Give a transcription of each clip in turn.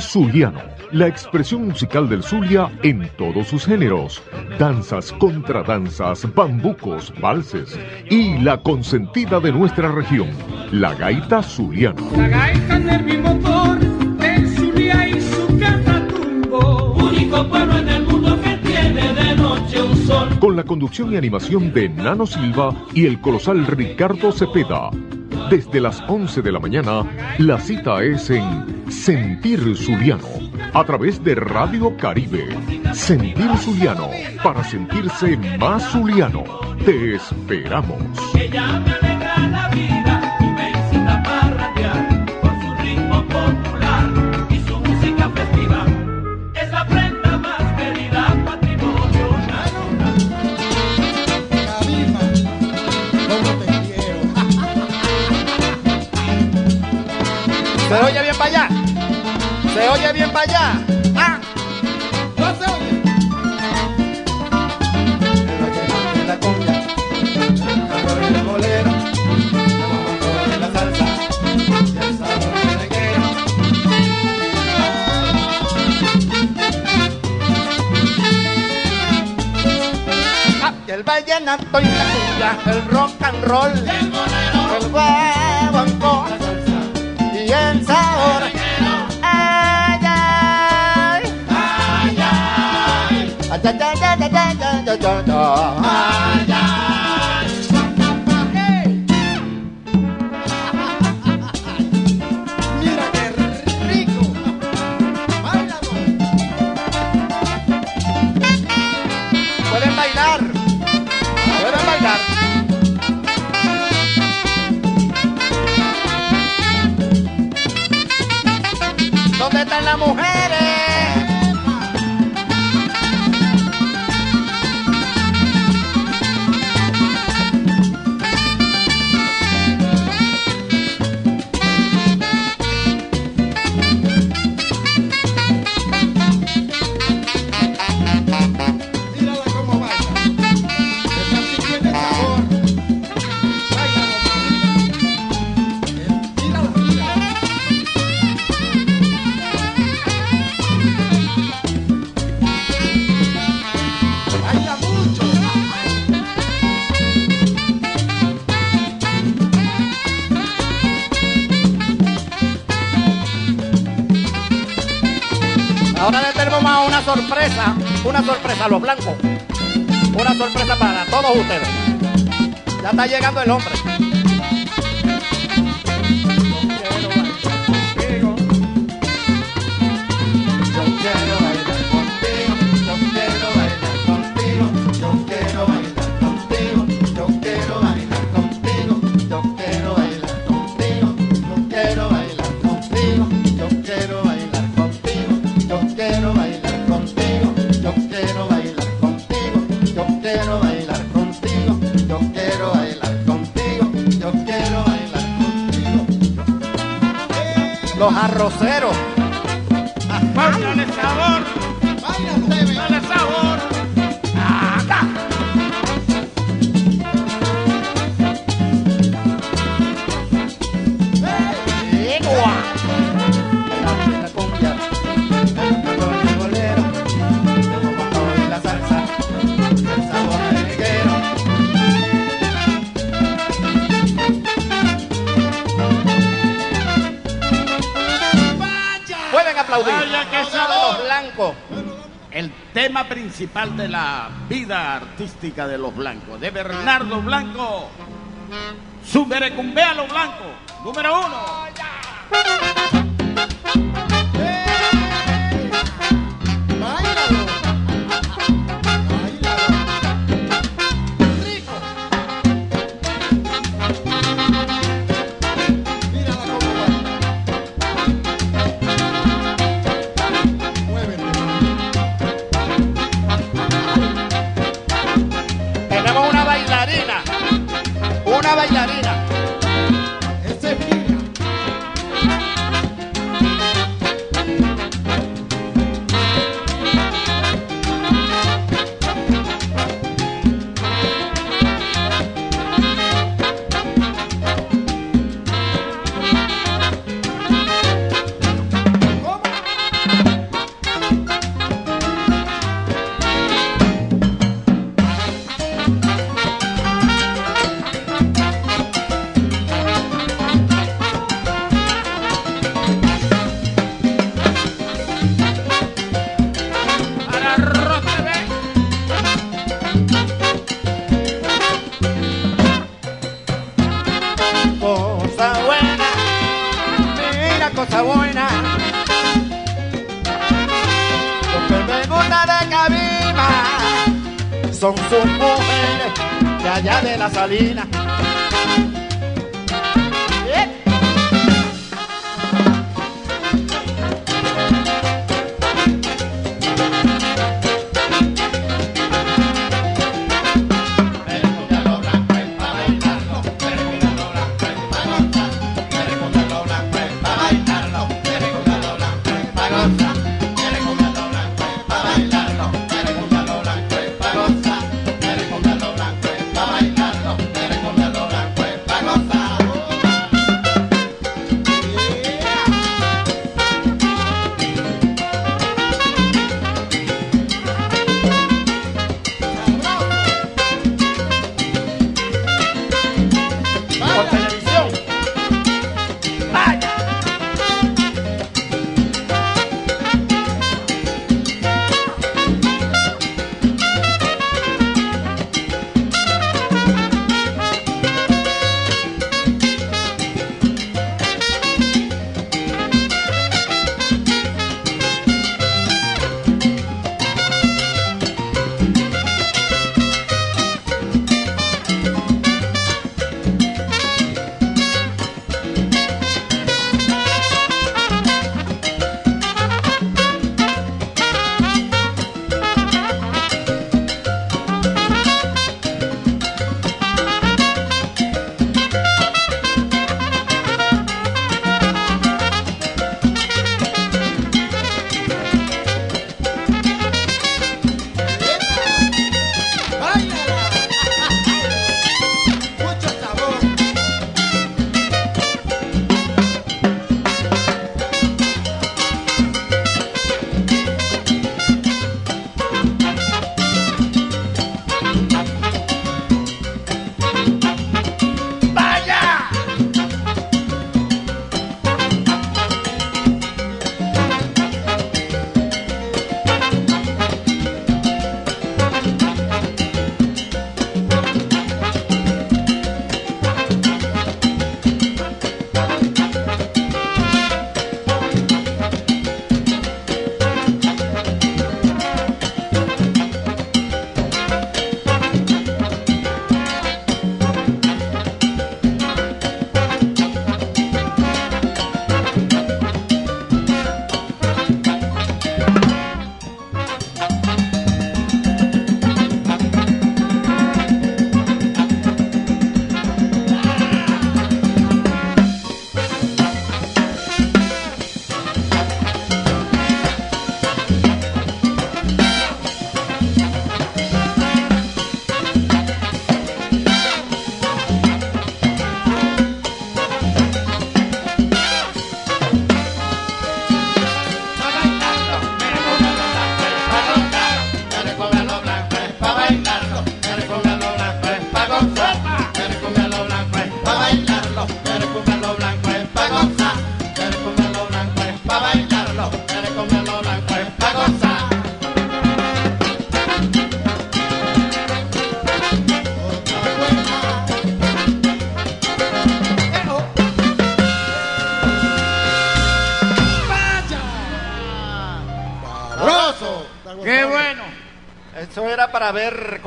Zuliano, la expresión musical del Zulia en todos sus géneros, danzas, contradanzas, bambucos, valses y la consentida de nuestra región, la gaita zuliana. La gaita del Zulia y su catatumbo. Único pueblo en el mundo que tiene de noche un sol. Con la conducción y animación de Nano Silva y el colosal Ricardo Cepeda. Desde las 11 de la mañana, la cita es en Sentir Zuliano, a través de Radio Caribe. Sentir Zuliano, para sentirse más zuliano. Te esperamos. Se oye bien para allá. Se oye bien para allá. Ah. No se oye. La cumbia, bolero, en la salsa, el sabor merenguero. Ah, y el vallenato y la cumbia, el rock and roll, el sabor. bien sabor. Ay, ay. Ay, ay. Ay, ay. una sorpresa, una sorpresa a los blancos. Una sorpresa para todos ustedes. Ya está llegando el hombre. principal de la vida artística de los blancos, de Bernardo Blanco. Su merecumbe a los blancos, número uno.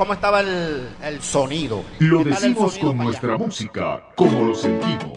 Cómo estaba el, el sonido. Lo ¿Qué tal el decimos sonido con nuestra música, como lo sentimos.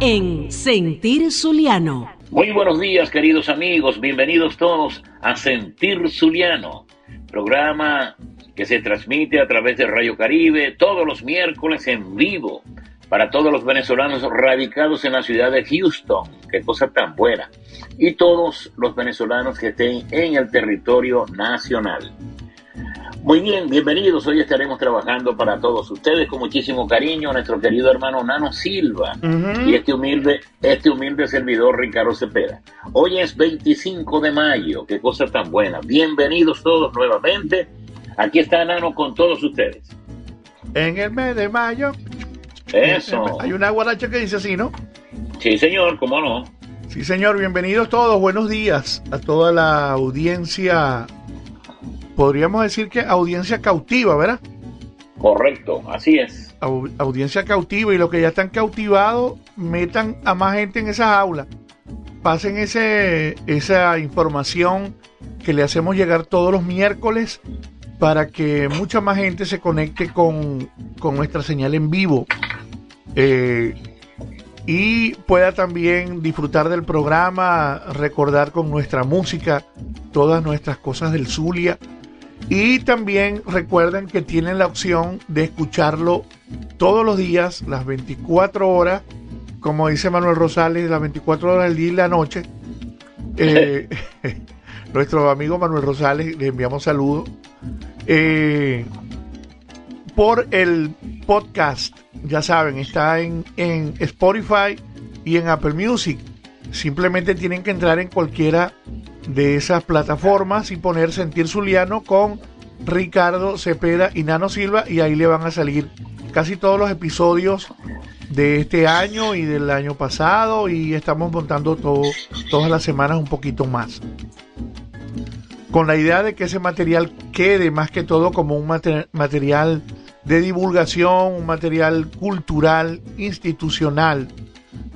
En Sentir Zuliano. Muy buenos días, queridos amigos. Bienvenidos todos a Sentir Zuliano, programa que se transmite a través de Radio Caribe todos los miércoles en vivo para todos los venezolanos radicados en la ciudad de Houston. Qué cosa tan buena. Y todos los venezolanos que estén en el territorio nacional. Muy bien, bienvenidos. Hoy estaremos trabajando para todos ustedes con muchísimo cariño nuestro querido hermano Nano Silva y este humilde, este humilde servidor Ricardo Cepeda. Hoy es 25 de mayo, qué cosa tan buena. Bienvenidos todos nuevamente. Aquí está Nano con todos ustedes. En el mes de mayo. Eso. Hay una guaracha que dice así, ¿no? Sí, señor, cómo no. Sí, señor. Bienvenidos todos. Buenos días a toda la audiencia. Podríamos decir que audiencia cautiva, ¿verdad? Correcto, así es. Au- audiencia cautiva y los que ya están cautivados, metan a más gente en esas aulas. Pasen ese, esa información que le hacemos llegar todos los miércoles para que mucha más gente se conecte con, con nuestra señal en vivo. Eh, y pueda también disfrutar del programa, recordar con nuestra música todas nuestras cosas del Zulia. Y también recuerden que tienen la opción de escucharlo todos los días, las 24 horas, como dice Manuel Rosales, las 24 horas del día y la noche. Eh, nuestro amigo Manuel Rosales, le enviamos saludos. Eh, por el podcast, ya saben, está en, en Spotify y en Apple Music. Simplemente tienen que entrar en cualquiera de esas plataformas y poner Sentir Zuliano con Ricardo Cepeda y Nano Silva y ahí le van a salir casi todos los episodios de este año y del año pasado y estamos montando todo, todas las semanas un poquito más. Con la idea de que ese material quede más que todo como un mater- material de divulgación, un material cultural, institucional,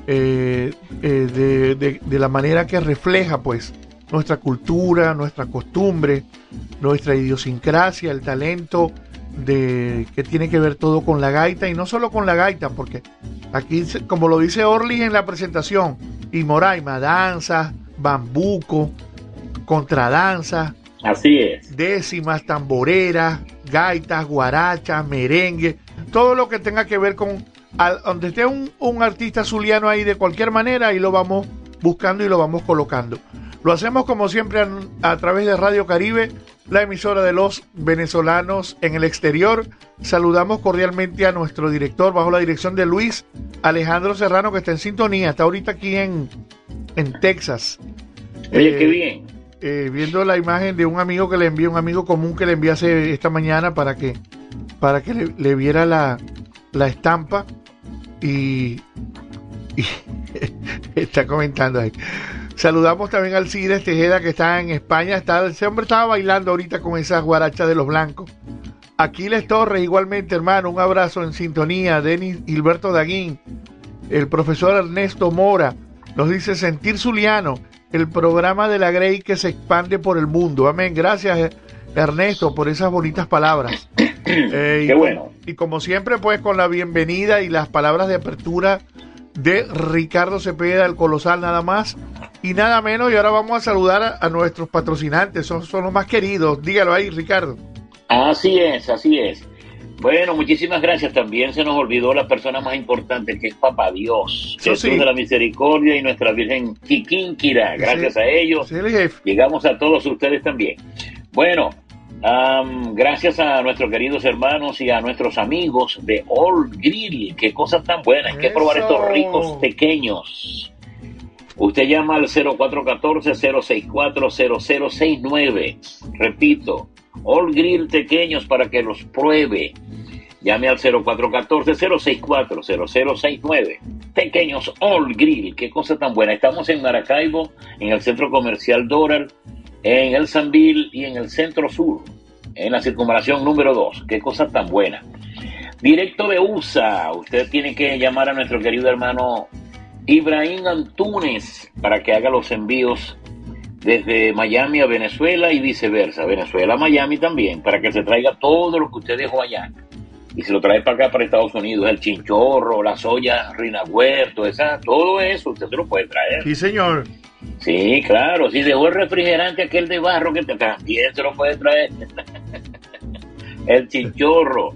eh, eh, de- de la manera que refleja pues nuestra cultura, nuestra costumbre, nuestra idiosincrasia, el talento de que tiene que ver todo con la gaita y no solo con la gaita, porque aquí, como lo dice Orly en la presentación, y Moraima, danza, bambuco, contradanza, Así es. décimas, tamboreras, gaitas, guarachas, merengue, todo lo que tenga que ver con al- donde esté un, un artista zuliano ahí de cualquier manera y lo vamos buscando y lo vamos colocando. Lo hacemos como siempre a, través de Radio Caribe, la emisora de los venezolanos en el exterior. Saludamos cordialmente a nuestro director bajo la dirección de Luis Alejandro Serrano que está en sintonía, está ahorita aquí en, en Texas. Oye, Eh, qué bien. eh, viendo la imagen de un amigo que le envió, un amigo común que le hace esta mañana para que, para que le, le viera la, la estampa y, y está comentando ahí. Saludamos también al Cides Tejeda que está en España. Está, ese hombre estaba bailando ahorita con esas guarachas de los blancos. Aquiles Torres, igualmente, hermano, un abrazo en sintonía. Denis Gilberto Daguín, el profesor Ernesto Mora, nos dice Sentir Zuliano, el programa de la Grey que se expande por el mundo. Amén. Gracias, Ernesto, por esas bonitas palabras. Eh, y Qué bueno. y como siempre, pues con la bienvenida y las palabras de apertura de Ricardo Cepeda, el colosal nada más y nada menos. Y ahora vamos a saludar a, a nuestros patrocinantes, son, son los más queridos. Dígalo ahí, Ricardo. Así es, así es. Bueno, muchísimas gracias. También se nos olvidó la persona más importante, que es Papá Dios, Jesús sí. de la Misericordia y nuestra Virgen Quiquínquira. Gracias a ellos el jefe. llegamos a todos ustedes también. Bueno, Gracias a nuestros queridos hermanos y a nuestros amigos de All Grill. Qué cosas tan buenas. Hay que probar estos ricos pequeños. Usted llama al 0414-064-0069. Repito, All Grill pequeños para que los pruebe. Llame al 0414-064-0069. Pequeños All Grill. Qué cosa tan buena. Estamos en Maracaibo, en el centro comercial Doral, en el Sanville y en el centro sur, en la circunvalación número 2. Qué cosa tan buena. Directo de USA. Usted tiene que llamar a nuestro querido hermano Ibrahim Antunes para que haga los envíos desde Miami a Venezuela y viceversa, Venezuela a Miami también, para que se traiga todo lo que usted dejó allá y se lo trae para acá, para Estados Unidos, el chinchorro, la soya, Rina Huerto, esa, todo eso usted se lo puede traer. Sí, señor. Sí, claro, si dejó el refrigerante aquel de barro que te también se lo puede traer. el chinchorro.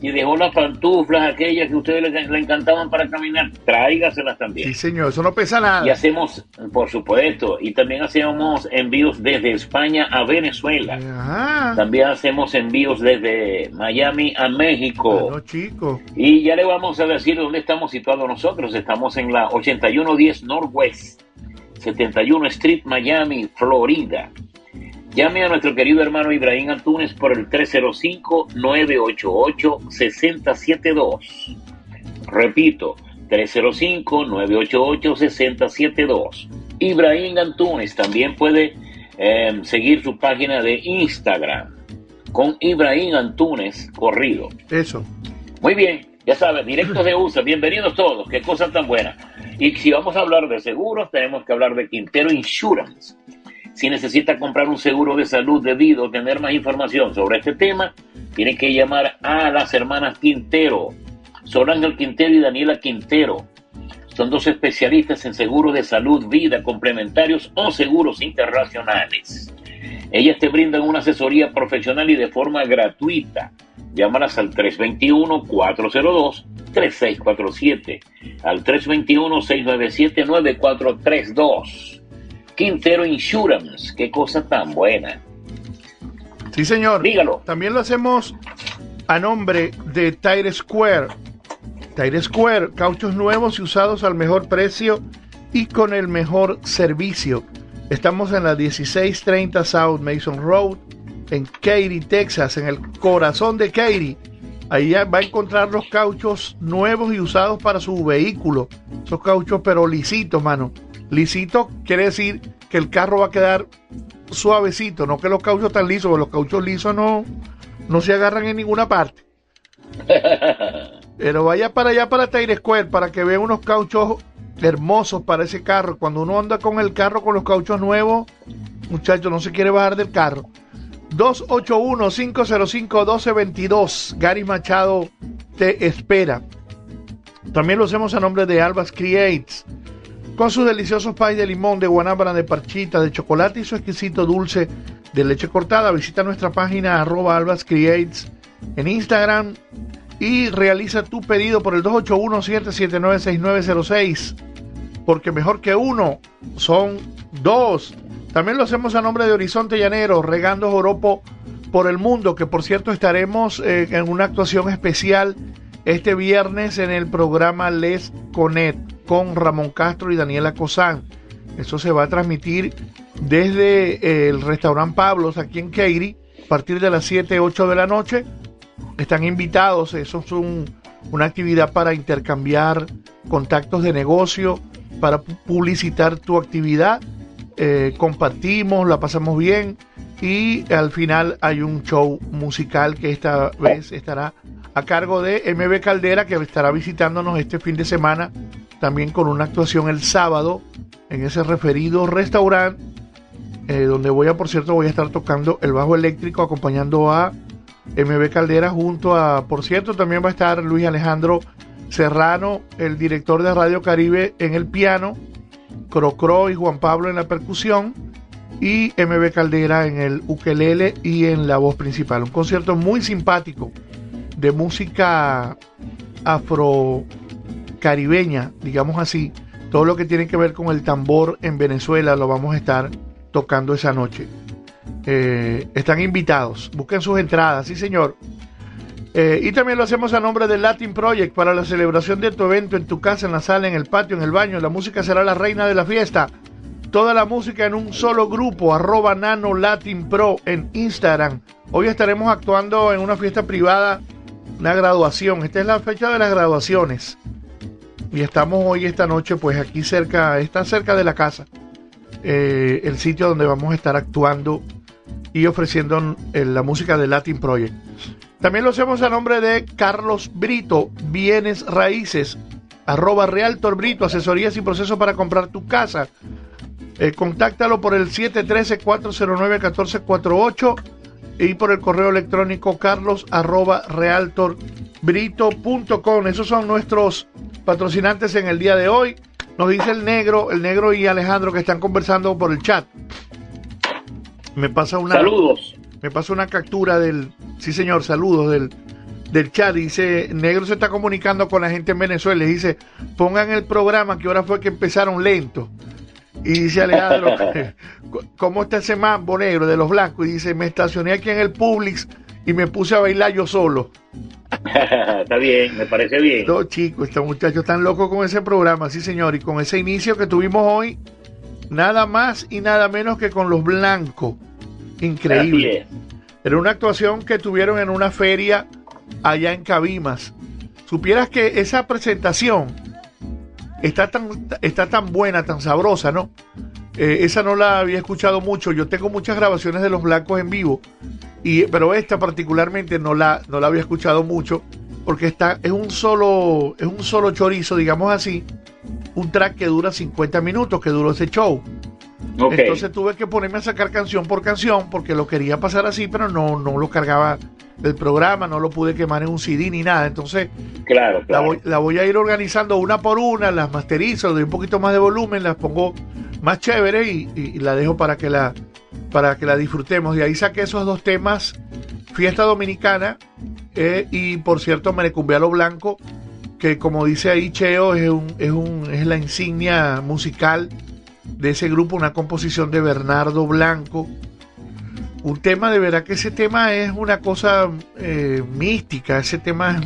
Si dejó las pantuflas aquellas que a ustedes le, le encantaban para caminar, tráigaselas también. Sí, señor. Eso no pesa nada. Y hacemos, por supuesto, y también hacemos envíos desde España a Venezuela. Ajá. También hacemos envíos desde Miami a México. No, chico. Y ya le vamos a decir dónde estamos situados nosotros. Estamos en la 8110 Northwest, 71 Street, Miami, Florida. Llame a nuestro querido hermano Ibrahim Antunes por el 305-988-6072. Repito, 305-988-6072. Ibrahim Antunes también puede eh, seguir su página de Instagram con Ibrahim Antunes Corrido. Eso. Muy bien, ya saben, directos de USA, bienvenidos todos, qué cosa tan buena. Y si vamos a hablar de seguros, tenemos que hablar de Quintero Insurance. Si necesita comprar un seguro de salud debido tener más información sobre este tema, tiene que llamar a las hermanas Quintero, Sol Ángel Quintero y Daniela Quintero. Son dos especialistas en seguros de salud, vida, complementarios o seguros internacionales. Ellas te brindan una asesoría profesional y de forma gratuita. Llámalas al 321-402-3647, al 321-697-9432. Quintero Insurance, qué cosa tan buena. Sí, señor. Dígalo. También lo hacemos a nombre de Tire Square. Tire Square, cauchos nuevos y usados al mejor precio y con el mejor servicio. Estamos en la 1630 South Mason Road, en Katy, Texas, en el corazón de Katy. Ahí va a encontrar los cauchos nuevos y usados para su vehículo. Esos cauchos, pero lisitos, mano. Lisito quiere decir que el carro va a quedar suavecito, no que los cauchos están lisos, porque los cauchos lisos no, no se agarran en ninguna parte. Pero vaya para allá para Tire Square para que vea unos cauchos hermosos para ese carro. Cuando uno anda con el carro con los cauchos nuevos, muchachos, no se quiere bajar del carro. 281-505-1222. Gary Machado te espera. También lo hacemos a nombre de Albas Creates. Con sus deliciosos pais de limón, de guanábana, de parchita, de chocolate y su exquisito dulce de leche cortada. Visita nuestra página arroba Albas Creates en Instagram y realiza tu pedido por el 281-779-6906. Porque mejor que uno son dos. También lo hacemos a nombre de Horizonte Llanero, regando joropo por el mundo, que por cierto estaremos eh, en una actuación especial este viernes en el programa Les Conet con Ramón Castro y Daniela Cosán. Eso se va a transmitir desde eh, el restaurante Pablos aquí en Katy a partir de las 7, 8 de la noche. Están invitados, eso es un- una actividad para intercambiar contactos de negocio, para pu- publicitar tu actividad. Eh, compartimos, la pasamos bien y al final hay un show musical que esta vez estará a cargo de MB Caldera que estará visitándonos este fin de semana también con una actuación el sábado en ese referido restaurante eh, donde voy a por cierto voy a estar tocando el bajo eléctrico acompañando a MB Caldera junto a por cierto también va a estar Luis Alejandro Serrano el director de Radio Caribe en el piano Crocro y Juan Pablo en la percusión y MB Caldera en el ukelele y en la voz principal. Un concierto muy simpático de música afro caribeña, digamos así. Todo lo que tiene que ver con el tambor en Venezuela lo vamos a estar tocando esa noche. Eh, están invitados. Busquen sus entradas, sí señor. Eh, y también lo hacemos a nombre del Latin Project para la celebración de tu evento en tu casa, en la sala, en el patio, en el baño. La música será la reina de la fiesta. Toda la música en un solo grupo, arroba Nano Latin Pro en Instagram. Hoy estaremos actuando en una fiesta privada, una graduación. Esta es la fecha de las graduaciones. Y estamos hoy, esta noche, pues aquí cerca, está cerca de la casa, eh, el sitio donde vamos a estar actuando y ofreciendo eh, la música de Latin Project. También lo hacemos a nombre de Carlos Brito, Bienes Raíces, arroba Realtor Brito, asesorías y procesos para comprar tu casa. Eh, contáctalo por el 713-409-1448 y por el correo electrónico carlos arroba realtorbrito.com. Esos son nuestros patrocinantes en el día de hoy. Nos dice el negro, el negro y Alejandro que están conversando por el chat. Me pasa una. Saludos. Me pasa una captura del. Sí, señor, saludos del, del chat. Dice: Negro se está comunicando con la gente en Venezuela. y Dice: Pongan el programa que ahora fue que empezaron lento. Y dice Alejandro: ¿Cómo está ese mambo negro de los blancos? Y dice: Me estacioné aquí en el Publix y me puse a bailar yo solo. Está bien, me parece bien. No, chicos, estos muchachos están locos con ese programa, sí, señor. Y con ese inicio que tuvimos hoy, nada más y nada menos que con los blancos. Increíble. Era una actuación que tuvieron en una feria allá en Cabimas. Supieras que esa presentación está tan, está tan buena, tan sabrosa, ¿no? Eh, esa no la había escuchado mucho. Yo tengo muchas grabaciones de los blancos en vivo, y, pero esta particularmente no la, no la había escuchado mucho, porque está, es un solo, es un solo chorizo, digamos así, un track que dura 50 minutos, que duró ese show. Entonces tuve que ponerme a sacar canción por canción porque lo quería pasar así, pero no, no lo cargaba del programa, no lo pude quemar en un CD ni nada. Entonces claro, la voy, la voy a ir organizando una por una, las masterizo, le doy un poquito más de volumen, las pongo más chévere y, y- y la dejo para que la, para que la disfrutemos. De ahí saqué esos dos temas, Fiesta Dominicana eh, y por cierto Merecumbia lo Blanco, que como dice ahí Cheo, es, un, es, un, es la insignia musical de ese grupo, una composición de Bernardo Blanco. Un tema, de verdad que ese tema es una cosa eh, mística, ese tema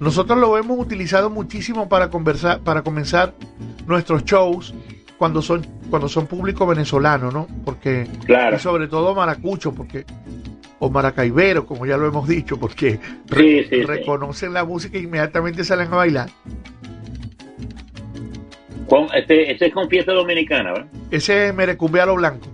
nosotros lo hemos utilizado muchísimo para conversar, para comenzar nuestros shows cuando son, cuando son público venezolano, ¿no? Porque, Claro. y sobre todo maracucho, porque, o maracaibero, como ya lo hemos dicho, porque Sí, sí, sí. reconocen la música e inmediatamente salen a bailar. Este, este es con fiesta dominicana, ¿verdad? Ese es Merecumbialo Blanco.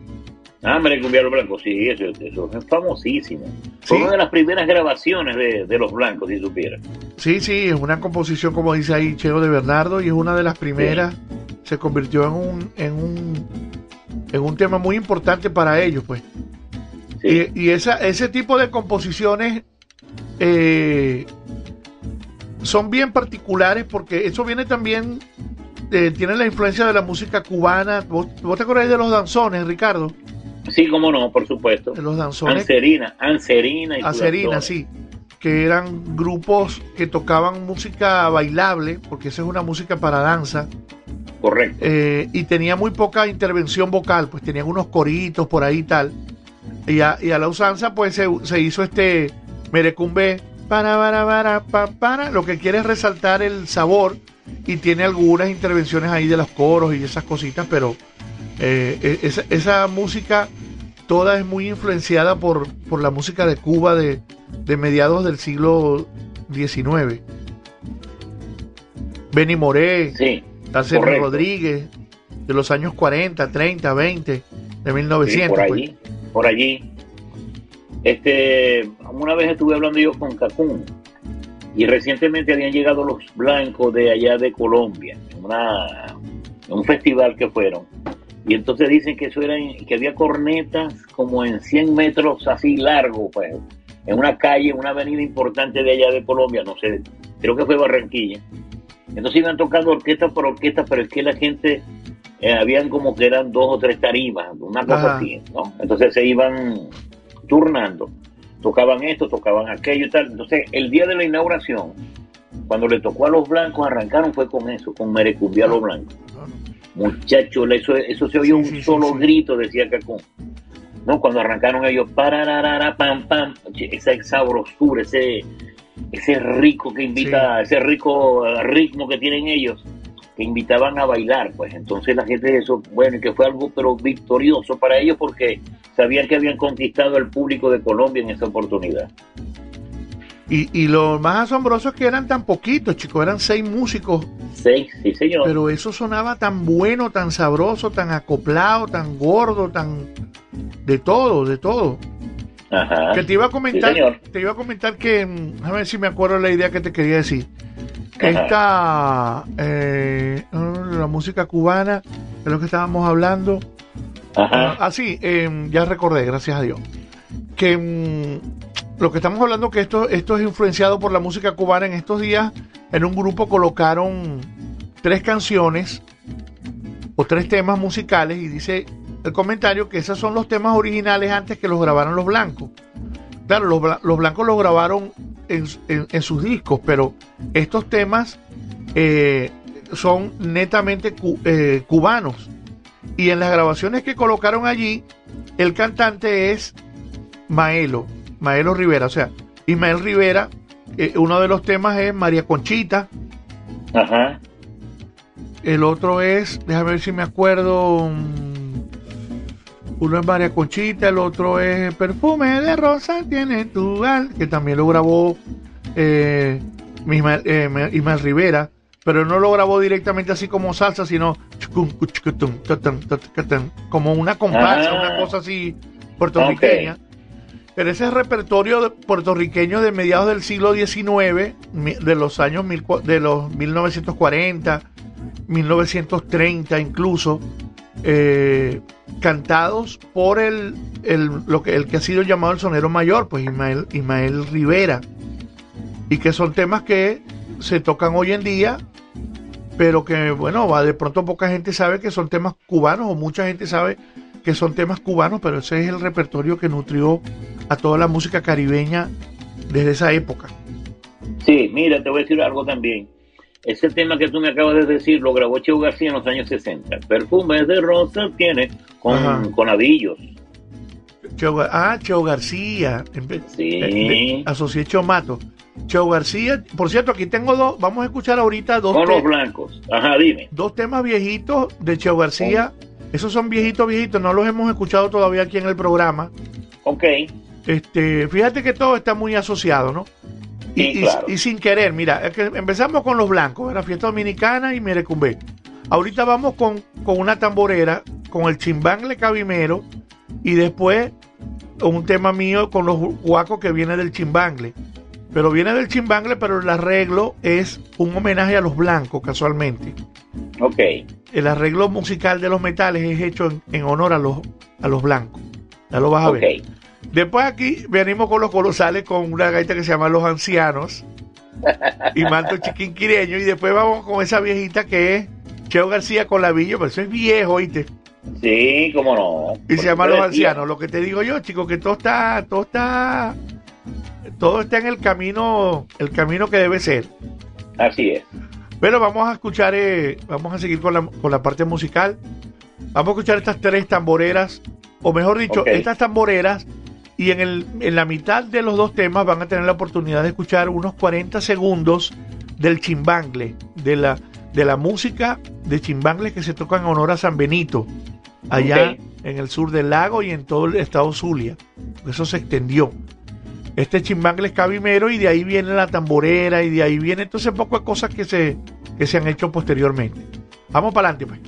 Ah, Merecumbialo Blanco, sí, eso, eso es famosísimo. Fue una de las primeras grabaciones de, de los blancos, si supiera. Sí, sí, es una composición, como dice ahí Cheo de Bernardo, y es una de las primeras. Se convirtió en un, en un, en un tema muy importante para ellos, pues. Sí. Y, y esa, ese tipo de composiciones eh, son bien particulares porque eso viene también, eh, tiene la influencia de la música cubana. ¿Vos, vos te acordás de los danzones, Ricardo? Sí, cómo no, por supuesto. De los danzones. Anserina, Anserina y Danzones. sí. Que eran grupos que tocaban música bailable, porque esa es una música para danza. Correcto. eh, y tenía muy poca intervención vocal, pues tenían unos coritos por ahí y tal. Y a, y a la usanza, pues se, se hizo este merecumbe, para, para, para, pa, para, lo que quiere es resaltar el sabor y tiene algunas intervenciones ahí de los coros y esas cositas, pero eh, e- esa, esa música toda es muy influenciada por, por la música de Cuba de, de mediados del siglo XIX. Benny Moré, Sí. Rodríguez, de los años 40, 30, 20, de Sí, 1900. por pues. allí, por allí. Este, una vez estuve hablando yo con Cacún y recientemente habían llegado los blancos de allá de Colombia, una, un festival que fueron. Y entonces dicen que eso era, que había cornetas como en 100 metros así largo, pues, en una calle, en una avenida importante de allá de Colombia, no sé, creo que fue Barranquilla. Entonces iban tocando orquesta por orquesta, pero es que la gente eh, habían como que eran dos o tres tarimas, una cosa Ajá. así, ¿no? Entonces se iban turnando, tocaban esto, tocaban aquello y tal. Entonces el día de la inauguración, cuando le tocó a los blancos, arrancaron fue con eso, con Merecumbia a los blancos. Muchachos, eso, eso se oía Sí, un sí, solo sí. grito, decía Cacón. ¿no? Cuando arrancaron ellos, pararara, pam, pam, esa sabrosura, ese, ese rico que invita, ese rico eh, ritmo que tienen ellos, que invitaban a bailar, pues entonces la gente de eso, bueno, y que fue algo pero victorioso para ellos porque sabían que habían conquistado el público de Colombia en esa oportunidad. Y, y lo más asombroso es que eran tan poquitos, chicos, eran seis músicos. Seis, sí, señor. Pero eso sonaba tan bueno, tan sabroso, tan acoplado, tan gordo, tan de todo, de todo. Ajá. Que te iba a comentar, Sí, señor. te iba a comentar que, mm, a ver si me acuerdo la idea que te quería decir. Esta, eh, la música cubana, de lo que estábamos hablando. Ajá. Ah, sí, eh, ya recordé, gracias a Dios. Que mm, lo que estamos hablando, que esto, esto es influenciado por la música cubana. En estos días, en un grupo colocaron tres canciones o tres temas musicales y dice el comentario que esos son los temas originales antes que los grabaran los blancos. Claro, los, bla- los blancos los grabaron en, en- en sus discos, pero estos temas eh, son netamente cu- eh, cubanos. Y en las grabaciones que colocaron allí, el cantante es Maelo, Maelo Rivera. O sea, Ismael Rivera, eh, uno de los temas es María Conchita, Ajá. el otro es, déjame ver si me acuerdo. Uno es María Conchita, el otro es Perfume de Rosa tiene tu al, que también lo grabó eh, Ismael, eh, Ismael Rivera, pero no lo grabó directamente así como salsa, sino como una comparsa, Ah. una cosa así puertorriqueña. Pero ese es repertorio puertorriqueño de mediados del siglo XIX, de los años mil de los 1940, 1930 incluso, eh, cantados por el, el, lo que, el que ha sido llamado el sonero mayor, pues Ismael, Ismael Rivera, y que son temas que se tocan hoy en día, pero que bueno, va de pronto poca gente sabe que son temas cubanos o mucha gente sabe que son temas cubanos, pero ese es el repertorio que nutrió a toda la música caribeña desde esa época. Sí, mira, te voy a decir algo también. Ese tema que tú me acabas de decir lo grabó Cheo García en los años 60. Perfumes de rosa tiene con, con. Cheo Gar- ah, Cheo García. Sí. eh, de- asocié Cheo Mato. Cheo García, por cierto, aquí tengo dos, vamos a escuchar ahorita dos, Con los blancos. Ajá, dime. dos temas viejitos de Cheo García. Esos son viejitos, viejitos, no los hemos escuchado todavía aquí en el programa. Ok. Este, fíjate que todo está muy asociado, ¿no? Y, Sí, y- claro. y sin querer, mira, es que empezamos con los blancos, la fiesta dominicana y Merecumbe. Ahorita vamos con, con una tamborera, con el chimbangle cabimero y después un tema mío con los guacos que viene del chimbangle. Pero viene del chimbangle, pero el arreglo es un homenaje a los blancos, casualmente. Ok. El arreglo musical de los metales es hecho en, en honor a los, a los blancos. Ya lo vas a Ok. ver. Después aquí venimos con los colosales con una gaita que se llama Los Ancianos y Manto Chiquinquireño. Y después vamos con esa viejita que es Cheo García con la Villa, pero eso es viejo, ¿oíste? Sí, cómo no. Y se llama Los Ancianos. Lo que te digo yo, chicos, que todo está, todo está, todo está en el camino, el camino que debe ser. Así es. Pero vamos a escuchar, eh, vamos a seguir con la, con la parte musical. Vamos a escuchar estas tres tamboreras, o mejor dicho, estas tamboreras, y en, el, en la mitad de los dos temas van a tener la oportunidad de escuchar unos 40 segundos del chimbangle, de la, de la música de chimbangle que se toca en honor a San Benito, allá en el sur del lago y en todo el estado Zulia. Eso se extendió. Este chimbangle es cabimero y de ahí viene la tamborera y de ahí viene entonces poco de cosas que se, que se han hecho posteriormente. Vamos para adelante, pues.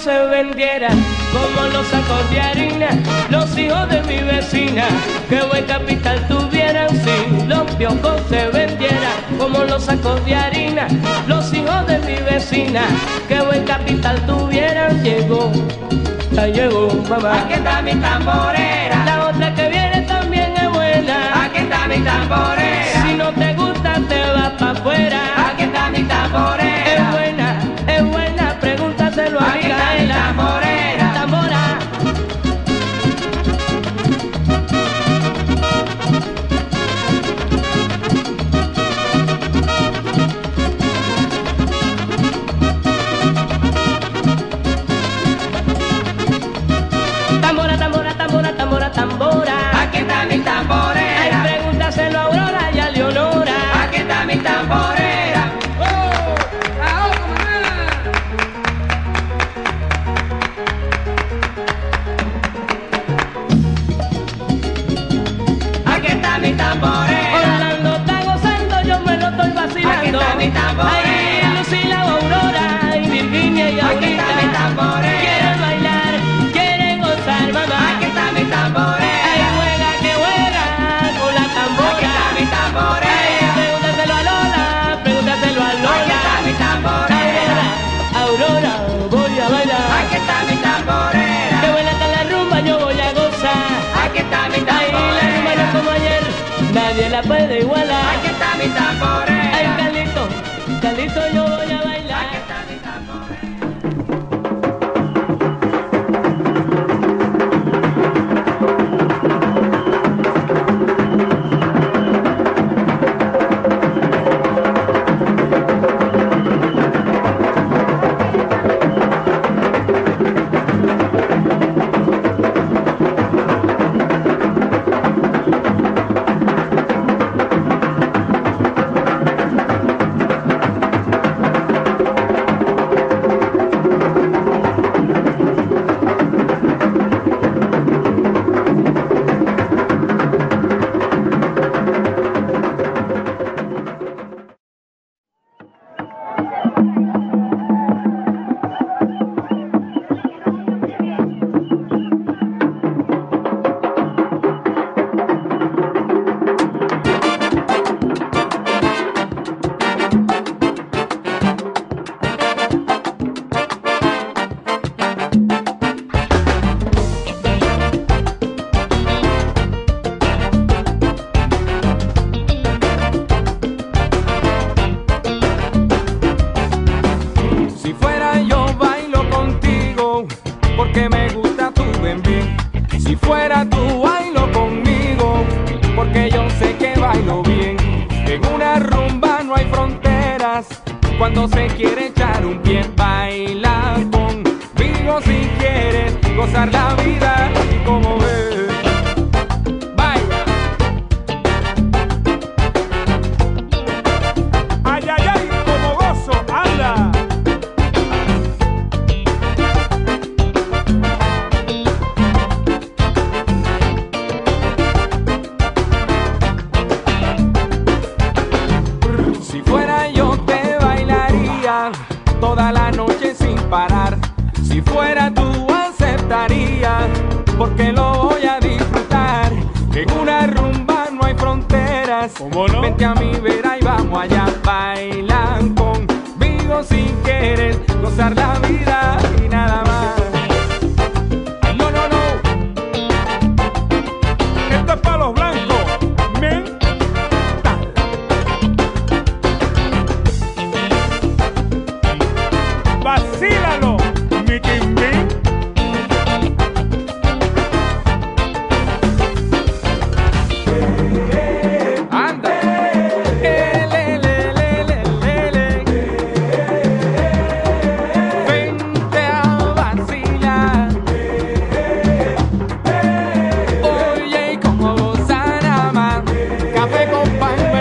se vendieran como los sacos de harina, los hijos de mi vecina, que buen capital tuvieran si los piojos se vendieran como los sacos de harina, los hijos de mi vecina, que buen capital tuvieran, llegó, ya llegó, mamá. Aquí está mi tamborera, la otra que viene también es buena. Aquí está mi tamborera, si no te gusta te vas para afuera. Aquí está mi tamborera.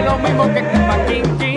lo mismo que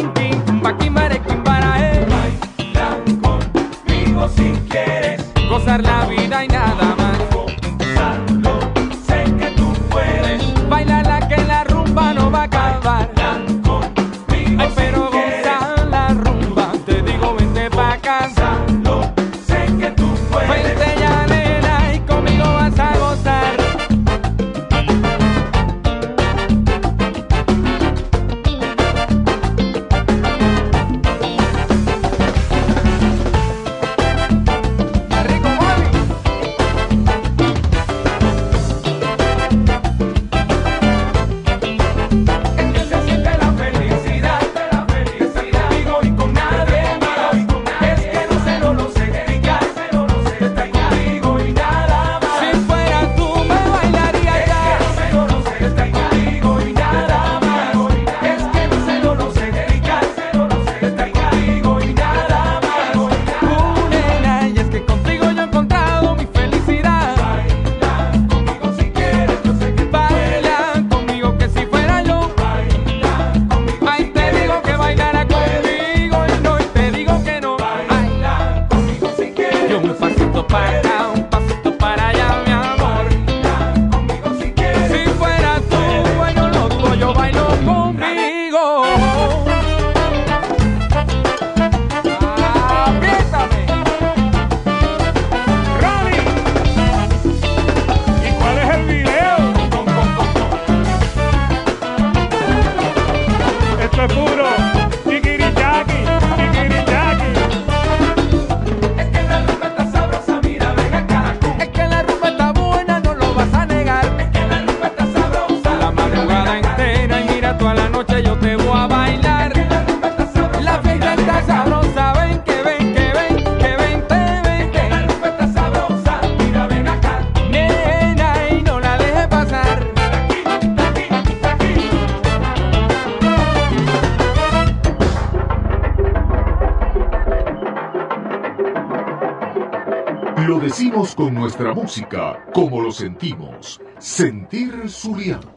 música, como lo sentimos. Sentir Zuliano.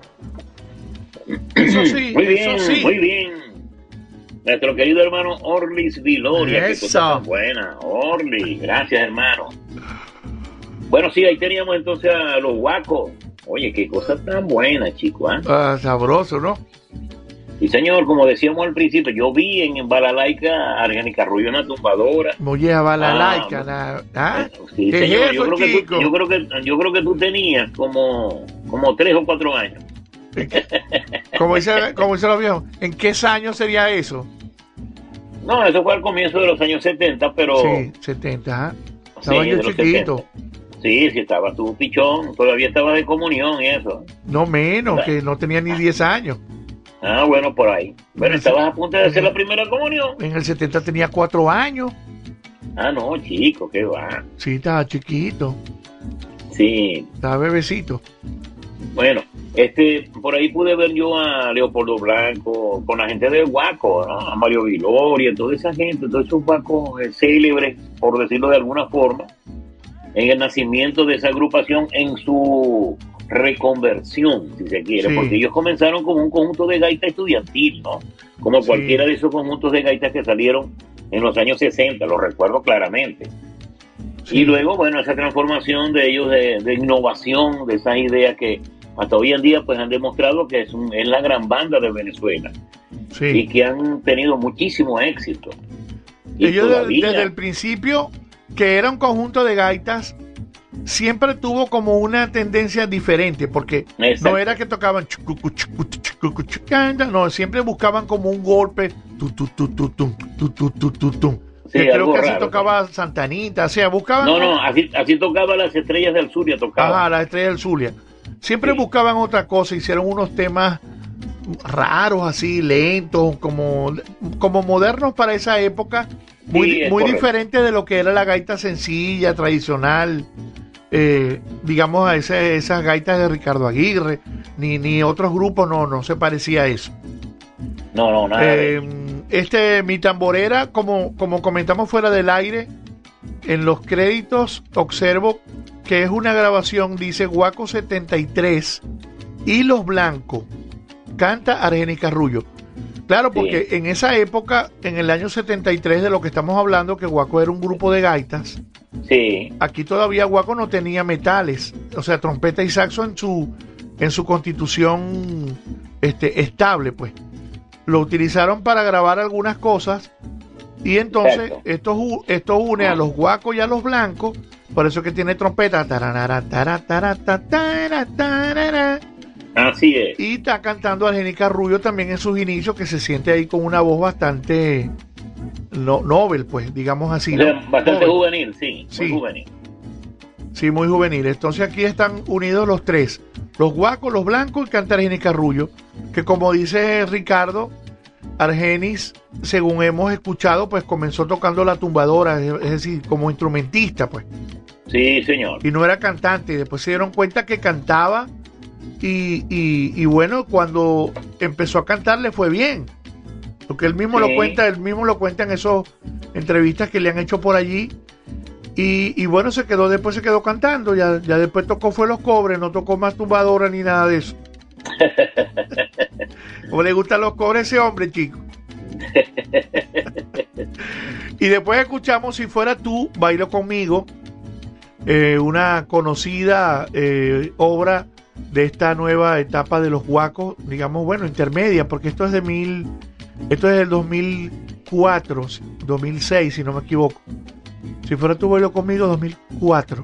Eso sí, Muy bien, eso sí. muy bien. Nuestro querido hermano Orlis Viloria, que Eso. cosa tan buena. Orly, gracias hermano. Bueno, sí, ahí teníamos entonces a los guacos. Oye, qué cosa tan buena, chico, ¿ah? Ah, sabroso, ¿no? Y señor, como decíamos al principio, yo vi en Balalaika a Argénica Rubio una tumbadora. Oye, a balalaika. Ah, la- ¿ah? Sí, ¿Qué señor, yo, creo que tú, yo, creo que, yo creo que tú tenías como, como tres o cuatro años. Como dice, como dicen los viejos, ¿en qué años sería eso? No, eso fue al comienzo de los años 70, pero... Sí, 70, ajá. Estaba Sí, yo chiquito. Sí, sí, estaba tu pichón, todavía estaba de comunión y eso. No menos, que no tenía ni 10 años. Ah, bueno, por ahí. Bueno, estabas a punto de hacer la primera comunión. En el 70 tenía 4 años. Ah, no, chico, qué va. Sí, estaba chiquito. Sí, Estaba bebecito. bueno, este, por ahí pude ver yo a Leopoldo Blanco, con la gente del Guaco, ¿no? a Mario Viloria, toda esa gente, todos esos guacos eh, célebres, por decirlo de alguna forma, en el nacimiento de esa agrupación, en su reconversión, si se quiere, Sí. porque ellos comenzaron como un conjunto de gaita estudiantil, ¿no? Como Sí. cualquiera de esos conjuntos de gaitas que salieron en los años 60, lo recuerdo claramente. Sí. Y luego, bueno, esa transformación de ellos de, de innovación, de esas ideas que hasta hoy en día pues han demostrado que es, un- es la gran banda de Venezuela y Sí. que han tenido muchísimo éxito. Y de- todavía- desde el principio, que era un conjunto de gaitas, siempre tuvo como una tendencia diferente, porque Exacto. no era que tocaban no, siempre buscaban como un golpe, tu, tu, tu, tu, tum, tu, tu, tu, tu, tum. Sí, que creo que así raro, tocaba Santanita, o sea, buscaban No, no, así, así tocaba las estrellas del ya tocaba. Ajá, la estrella del Zulia. Siempre Sí. buscaban otra cosa, hicieron unos temas raros, así, lentos, como, como modernos para esa época, muy, Sí, es muy correcto. diferente de lo que era la gaita sencilla, tradicional, eh, digamos, a ese- esas gaitas de Ricardo Aguirre, ni, ni otros grupos, no, no se parecía a eso. No, no, nada. Eh, este, mi tamborera, como, como comentamos fuera del aire, en los créditos observo que es una grabación, dice Guaco 73 y Los Blancos. Canta Argenis Rullo. Claro, Sí. porque en esa época, en el año 73 de lo que estamos hablando, que Guaco era un grupo de gaitas, Sí, aquí todavía Guaco no tenía metales, o sea, trompeta y saxo en su en su constitución este estable, pues. Lo utilizaron para grabar algunas cosas y entonces esto, esto une a los guacos y a los blancos, por eso que tiene trompeta tararara. Así es. y está cantando Argenica Rubio también en sus inicios que se siente ahí con una voz bastante no, novel, pues, digamos así. O sea, ¿no? bastante juvenil, sí, Sí. muy juvenil. Sí, muy juvenil. Entonces aquí están unidos los tres. Los guacos, los blancos y canta Argenis Carrullo. Que como dice Ricardo, Argenis, según hemos escuchado, pues comenzó tocando la tumbadora, es decir, como instrumentista, pues. Sí, señor. Y no era cantante. Y después se dieron cuenta que cantaba. Y, y- y bueno, cuando empezó a cantar le fue bien. Porque él mismo Sí. lo cuenta, él mismo lo cuenta en esas entrevistas que le han hecho por allí. Y, y bueno, se quedó, después se quedó cantando, ya, ya después tocó fue los cobres, no tocó más tumbadora ni nada de eso. Como le gustan los cobres a ese hombre, chico. y después escuchamos Si fuera tú, bailo conmigo, eh, una conocida eh, obra de esta nueva etapa de los guacos, digamos, bueno, intermedia, porque esto es de mil, esto es del 2004, 2006, si no me equivoco. Si fuera tú, bailo conmigo, 2004,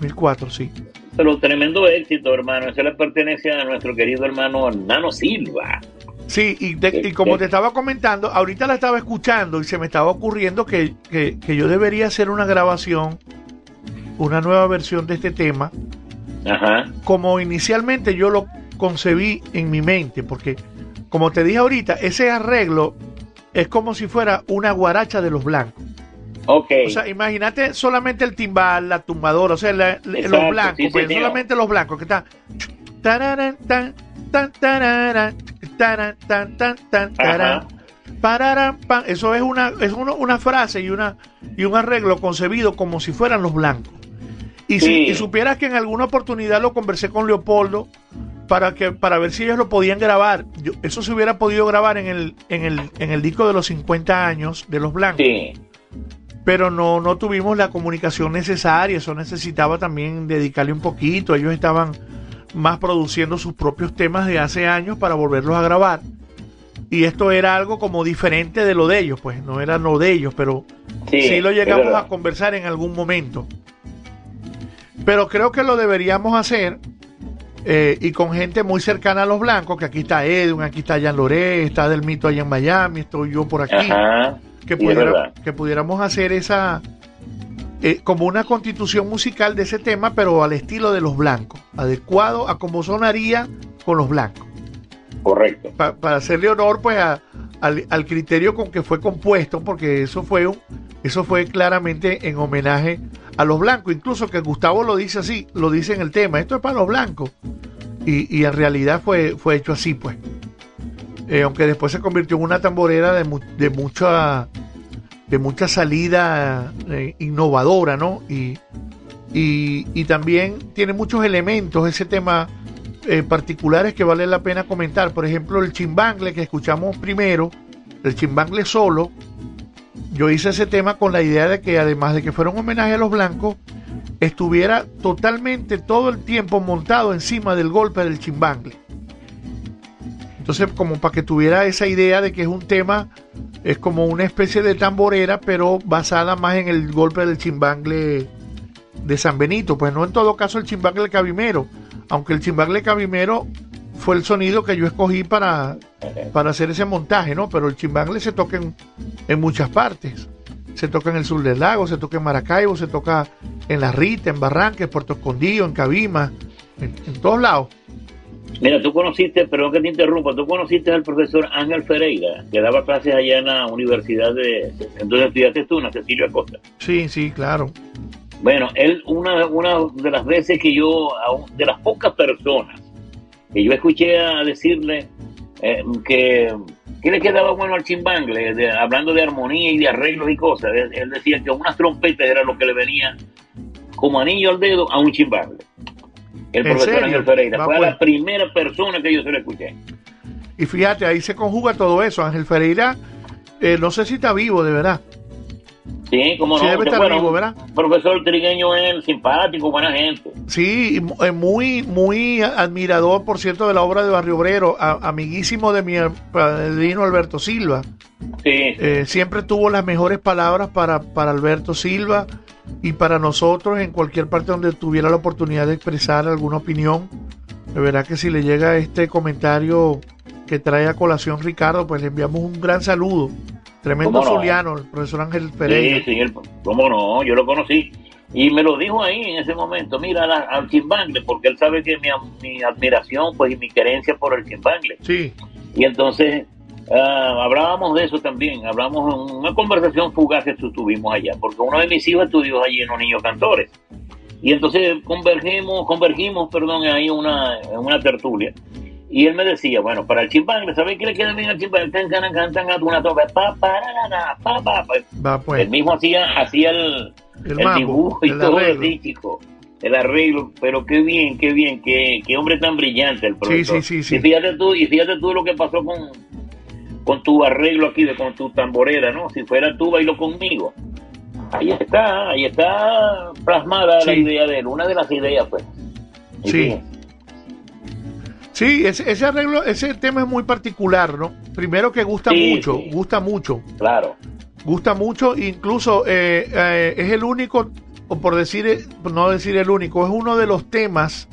2004, sí. Pero tremendo éxito, hermano. Eso le pertenece a nuestro querido hermano Nano Silva. Sí, y, de- y como te estaba comentando, ahorita la estaba escuchando y se me estaba ocurriendo que, que- que yo debería hacer una grabación, una nueva versión de este tema, Ajá. como inicialmente yo lo concebí en mi mente, porque como te dije ahorita, ese arreglo es como si fuera una guaracha de los blancos. Ok. O sea, imagínate solamente el timbal, la tumbadora, o sea, la- Exacto, los blancos, sí, pues, solamente los blancos que están. tararán, tan, tan, tararán, tarán, tan, tan, tan, tarán, Ajá. pararán, pan. Eso es una, es uno- una frase y una y un arreglo concebido como si fueran los blancos. Y, si, Sí. y supieras que en alguna oportunidad lo conversé con Leopoldo para que para ver si ellos lo podían grabar. Yo- eso se hubiera podido grabar en el, en el, en el disco de los 50 años de los blancos. Sí, Pero no, no tuvimos la comunicación necesaria. Eso necesitaba también dedicarle un poquito. Ellos estaban más produciendo sus propios temas de hace años para volverlos a grabar. Y esto era algo como diferente de lo de ellos, pues no era lo de ellos, pero sí. sí lo llegamos a conversar en algún momento. Pero creo que lo deberíamos hacer eh, y con gente muy cercana a los blancos, que aquí está Edwin, aquí está Jan Loré, está Del Mito allá en Miami, estoy yo por aquí, Ajá. que, pudiera- que pudiéramos hacer esa, eh, como una constitución musical de ese tema, pero al estilo de los blancos, adecuado a cómo sonaría con los blancos Correcto. pa- para hacerle honor pues a- al, al criterio con que fue compuesto, porque eso fue un, eso fue claramente en homenaje a los blancos, incluso que Gustavo lo dice así, lo dice en el tema, esto es para los blancos, y, y en realidad fue, fue hecho así pues, Eh, aunque después se convirtió en una tamborera de, mu- de mucha de mucha salida eh, innovadora, ¿no? Y, y, y también tiene muchos elementos ese tema eh, particulares que vale la pena comentar. Por ejemplo, el chimbangle que escuchamos primero, el chimbangle solo. Yo hice ese tema con la idea de que además de que fuera un homenaje a los blancos, estuviera totalmente todo el tiempo montado encima del golpe del chimbangle. Entonces, como para que tuviera esa idea de que es un tema, es como una especie de tamborera, pero basada más en el golpe del chimbangle de San Benito. Pues no en todo caso el chimbangle cabimero, aunque el chimbangle cabimero fue el sonido que yo escogí para, para hacer ese montaje, ¿no? Pero el chimbangle se toca en, en muchas partes. Se toca en el sur del lago, se toca en Maracaibo, se toca en La Rita, en Barranques, Puerto Escondido, en Cabima, en, en todos lados. Mira, tú conociste, perdón que te interrumpa, tú conociste al profesor Ángel Ferreira, que daba clases allá en la universidad de... Entonces estudiaste tú, en la Cecilio Acosta. Sí, sí, claro. Bueno, él, una, una de las veces que yo, de las pocas personas que yo escuché a decirle eh, que, que le quedaba bueno al chimbangle, de- hablando de armonía y de arreglos y cosas, él, él decía que unas trompetas era lo que le venía como anillo al dedo a un chimbangle. El ¿En profesor? Ángel Ferreira Va, fue pues. la primera persona que yo se lo escuché. Y fíjate, ahí se conjuga todo eso. Ángel Ferreira, eh, no sé si está vivo, de verdad. Sí, como no. bueno, vivo, ¿verdad? Profesor trigueño él, simpático, buena gente. Sí, eh, muy, muy admirador, por cierto, de la obra de Barrio Obrero, a- amiguísimo de mi padrino Alberto Silva. Sí, Eh, siempre tuvo las mejores palabras para, para Alberto Silva y para nosotros en cualquier parte donde tuviera la oportunidad de expresar alguna opinión. De verdad que si le llega este comentario que trae a colación Ricardo, pues le enviamos un gran saludo. Tremendo zuliano, el profesor Ángel Pereira. Sí, sí, él- cómo no, yo lo conocí. Y me lo dijo ahí en ese momento, mira la- al chimbangle, porque él sabe que mi, mi admiración pues y mi querencia por el chimbangle. Sí, Y entonces ah, hablábamos de eso también, hablamos en una conversación fugaz que tu- tuvimos allá, porque uno de mis hijos estudió allí en los niños cantores. Y entonces convergimos, convergimos, perdón, ahí una, en una tertulia. Y él me decía, bueno, para el chimbangle, ¿sabes qué le queda bien al chimbangle? Tan, tan, tan, tan, tan, una tope, pa, pa, ra, pa, pa, va pues. Él mismo hacía, hacía el, El el dibujo y el todo así, chico. El arreglo, pero qué bien, qué bien, qué, qué hombre tan brillante el profesor. sí, sí, sí. Y fíjate tú, y fíjate tú lo que pasó con, con tu arreglo aquí, de, con tu tamborera, ¿no? Si fuera tú, bailo conmigo. Ahí está, ahí está plasmada la Sí. idea de él, una de las ideas, pues. Y Sí. fíjate, Sí, ese, ese arreglo, ese tema es muy particular, ¿no? Primero que gusta Sí, mucho, sí. gusta mucho, claro. gusta mucho, incluso eh, eh, es el único, o por decir, eh, no decir el único, es uno de los temas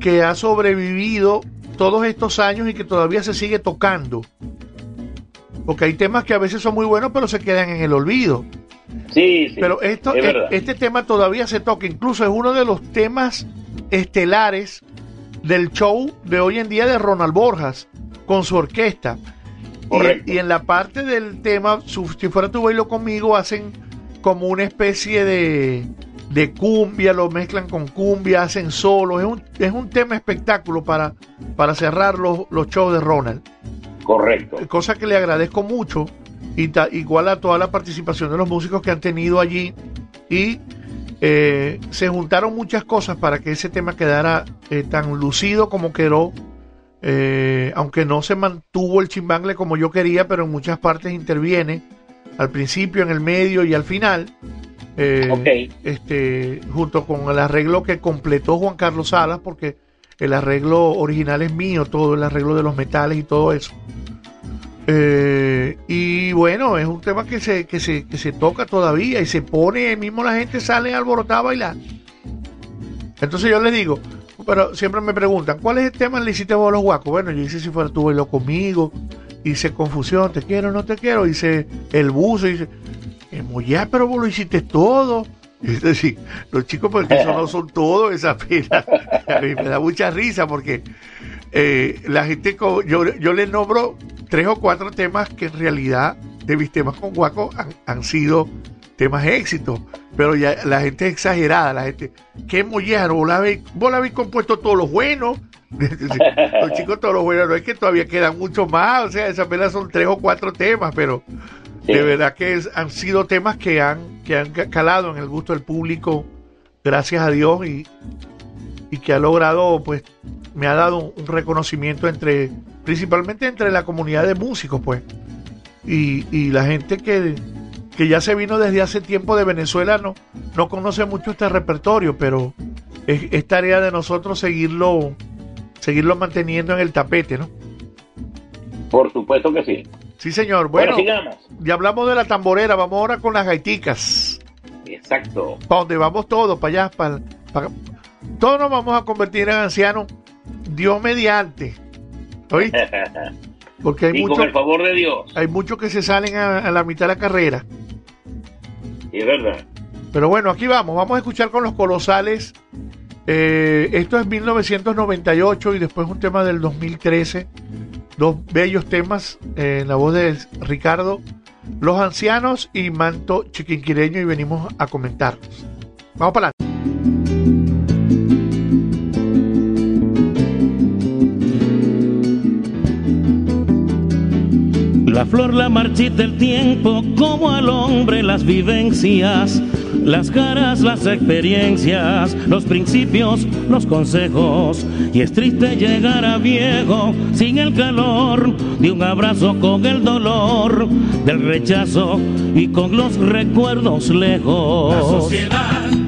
que ha sobrevivido todos estos años y que todavía se sigue tocando. Porque hay temas que a veces son muy buenos, pero se quedan en el olvido. Sí, sí. Pero esto, es verdad. este tema todavía se toca, incluso es uno de los temas estelares del show de hoy en día de Ronald Borjas con su orquesta. Y, en la parte del tema, su- si fuera tu bailo conmigo, hacen como una especie de, de cumbia, lo mezclan con cumbia, hacen solo. Es un, es un tema espectáculo para, para cerrar los, los shows de Ronald Correcto. cosa que le agradezco mucho, y ta- igual a toda la participación de los músicos que han tenido allí, y eh, se juntaron muchas cosas para que ese tema quedara eh, tan lucido como quedó, eh, aunque no se mantuvo el chimbangle como yo quería, pero en muchas partes interviene, al principio, en el medio y al final, eh, este, junto con el arreglo que completó Juan Carlos Salas, porque el arreglo original es mío, todo el arreglo de los metales y todo eso. Eh, y bueno, es un tema que se, que, se, que se toca todavía y se pone, mismo la gente sale alborotada a bailar. Entonces yo les digo, pero siempre me preguntan, ¿cuál es el tema que le hiciste vos a los guacos? Bueno, yo hice si fuera tú bailó conmigo, hice confusión, te quiero, no te quiero, hice el buzo, hice, "Emo, ya, pero vos lo hiciste todo. Es decir, los chicos, porque eso no son todo, esa pila. A mí me da mucha risa porque eh, la gente, yo, yo les nombro tres o cuatro temas que en realidad de mis temas con Guaco han, han sido temas éxitos, pero ya la gente es exagerada, la gente, qué mollero, vos la habéis, vos la habéis compuesto todos los buenos, los chicos todos los buenos, no es que todavía quedan mucho más, o sea, esas apenas son tres o cuatro temas, pero Sí. de verdad que es- han sido temas que han, que han ca- calado en el gusto del público, gracias a Dios, y, y que ha logrado, pues, me ha dado un reconocimiento entre, principalmente entre la comunidad de músicos, pues, y, y la gente que, que ya se vino desde hace tiempo de Venezuela no, no conoce mucho este repertorio, pero es, es tarea de nosotros seguirlo, seguirlo manteniendo en el tapete, ¿no? Por supuesto que sí. Sí, señor. Bueno, Bueno, sigamos. ya hablamos de la tamborera, vamos ahora con las gaiticas. Exacto. Para donde vamos todos, para allá, para, para- todos nos vamos a convertir en ancianos, Dios mediante. ¿Oíste? Porque hay y muchos con el favor de Dios. hay muchos que se salen a, a la mitad de la carrera. Y es verdad. Pero bueno, aquí vamos, vamos a escuchar con los colosales. Eh, esto es 1998 y después un tema del 2013. Dos bellos temas eh, en la voz de Ricardo, Los Ancianos y Manto Chiquinquireño y venimos a comentarlos. Vamos para adelante. La flor la marchita el tiempo, como al hombre las vivencias, las caras, las experiencias, los principios, los consejos. Y es triste llegar a viejo sin el calor de un abrazo con el dolor del rechazo y con los recuerdos lejos. La sociedad,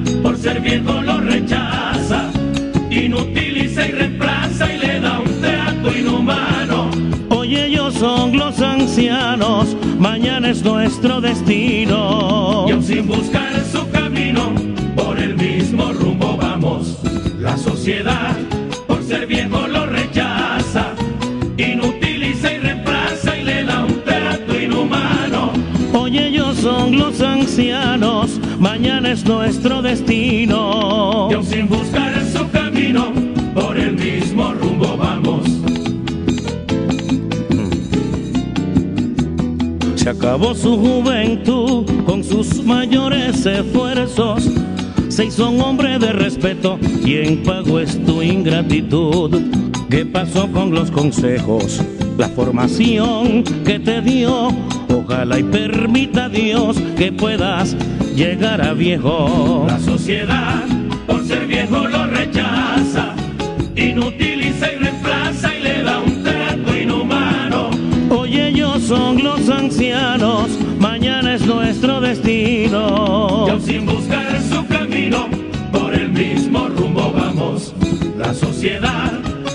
es nuestro destino. Y aún sin buscar su camino, por el mismo rumbo vamos. La sociedad, por ser viejo, lo rechaza, inutiliza y reemplaza y le da un trato inhumano. Hoy ellos son los ancianos, mañana es nuestro destino. Y aún sin buscar acabó su juventud con sus mayores esfuerzos. Se hizo un hombre de respeto, quien pagó es tu ingratitud. ¿Qué pasó con los consejos? La formación que te dio. Ojalá y permita Dios que puedas llegar a viejo. La sociedad, por ser viejo, lo es nuestro destino. Y sin buscar su camino, por el mismo rumbo vamos. La sociedad,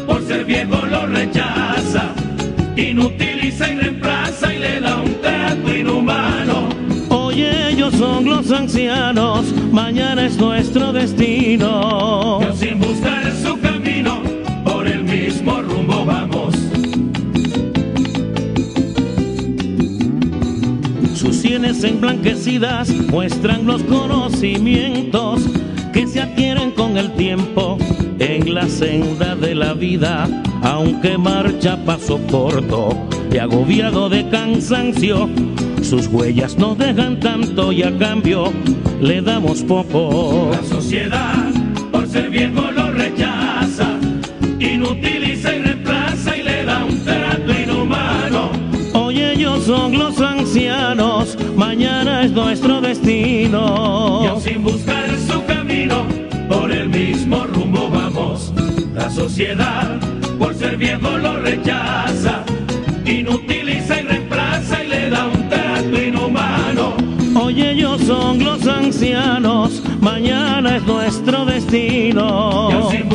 por ser viejo, lo rechaza, inutiliza y reemplaza y le da un trato inhumano. Hoy ellos son los ancianos, mañana es nuestro destino. Sienes emblanquecidas muestran los conocimientos que se adquieren con el tiempo en la senda de la vida, aunque marcha paso corto y agobiado de cansancio. Sus huellas no dejan tanto y a cambio le damos poco. La sociedad, mañana es nuestro destino. Y sin buscar su camino, por el mismo rumbo vamos. La sociedad, por ser viejo, lo rechaza, inutiliza y reemplaza y le da un trato inhumano. Hoy ellos son los ancianos, mañana es nuestro destino. Y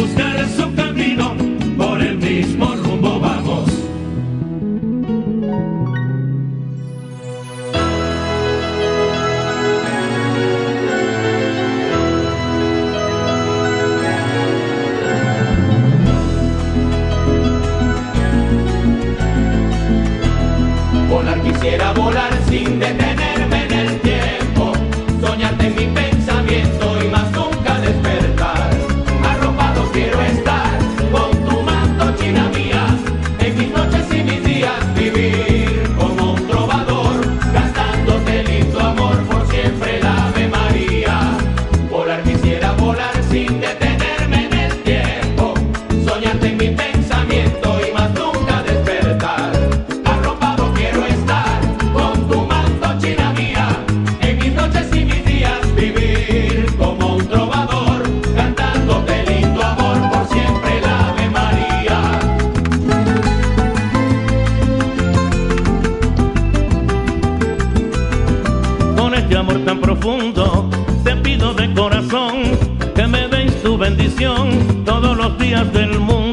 bendición todos los días del mundo.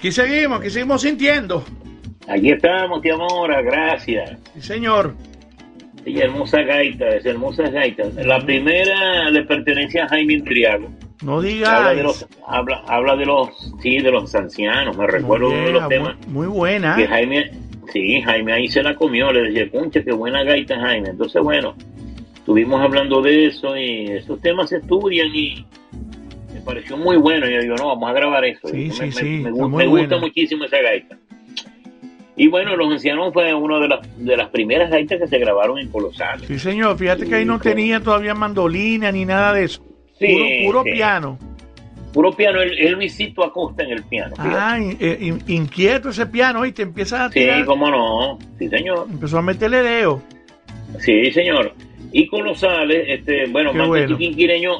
Aquí seguimos, aquí seguimos sintiendo. Aquí estamos, tía Mora, gracias. Sí, señor. Y hermosa gaita, es hermosa gaita. La primera le pertenece a Jaime Triago. No digas. Habla de los, habla, de los, sí, de los ancianos. Me recuerdo uno de los temas. Muy, muy buena. Que Jaime, sí, Jaime ahí se la comió. Le decía, concha, qué buena gaita, Jaime. Entonces, bueno, estuvimos hablando de eso y esos temas se estudian y, pareció muy bueno. Y yo digo, no, vamos a grabar eso. Sí, sí, me, sí, me- me está gu- muy me gusta muchísimo esa gaita. Y bueno, Los Ancianos fue una de las, de las primeras gaitas que se grabaron en Colosal. Sí, señor, fíjate que ahí no tenía todavía mandolina ni nada de eso. Sí, puro puro sí. piano. Puro piano, el, el Luisito Acosta en el piano. fíjate. Ah, in- eh, in- inquieto ese piano y te empieza a sí, tirar. cómo no. Sí, señor. Empezó a meterle dedo. Sí, señor. Y Colosales, este, bueno, Qué Manto bueno. Chiquinquireño,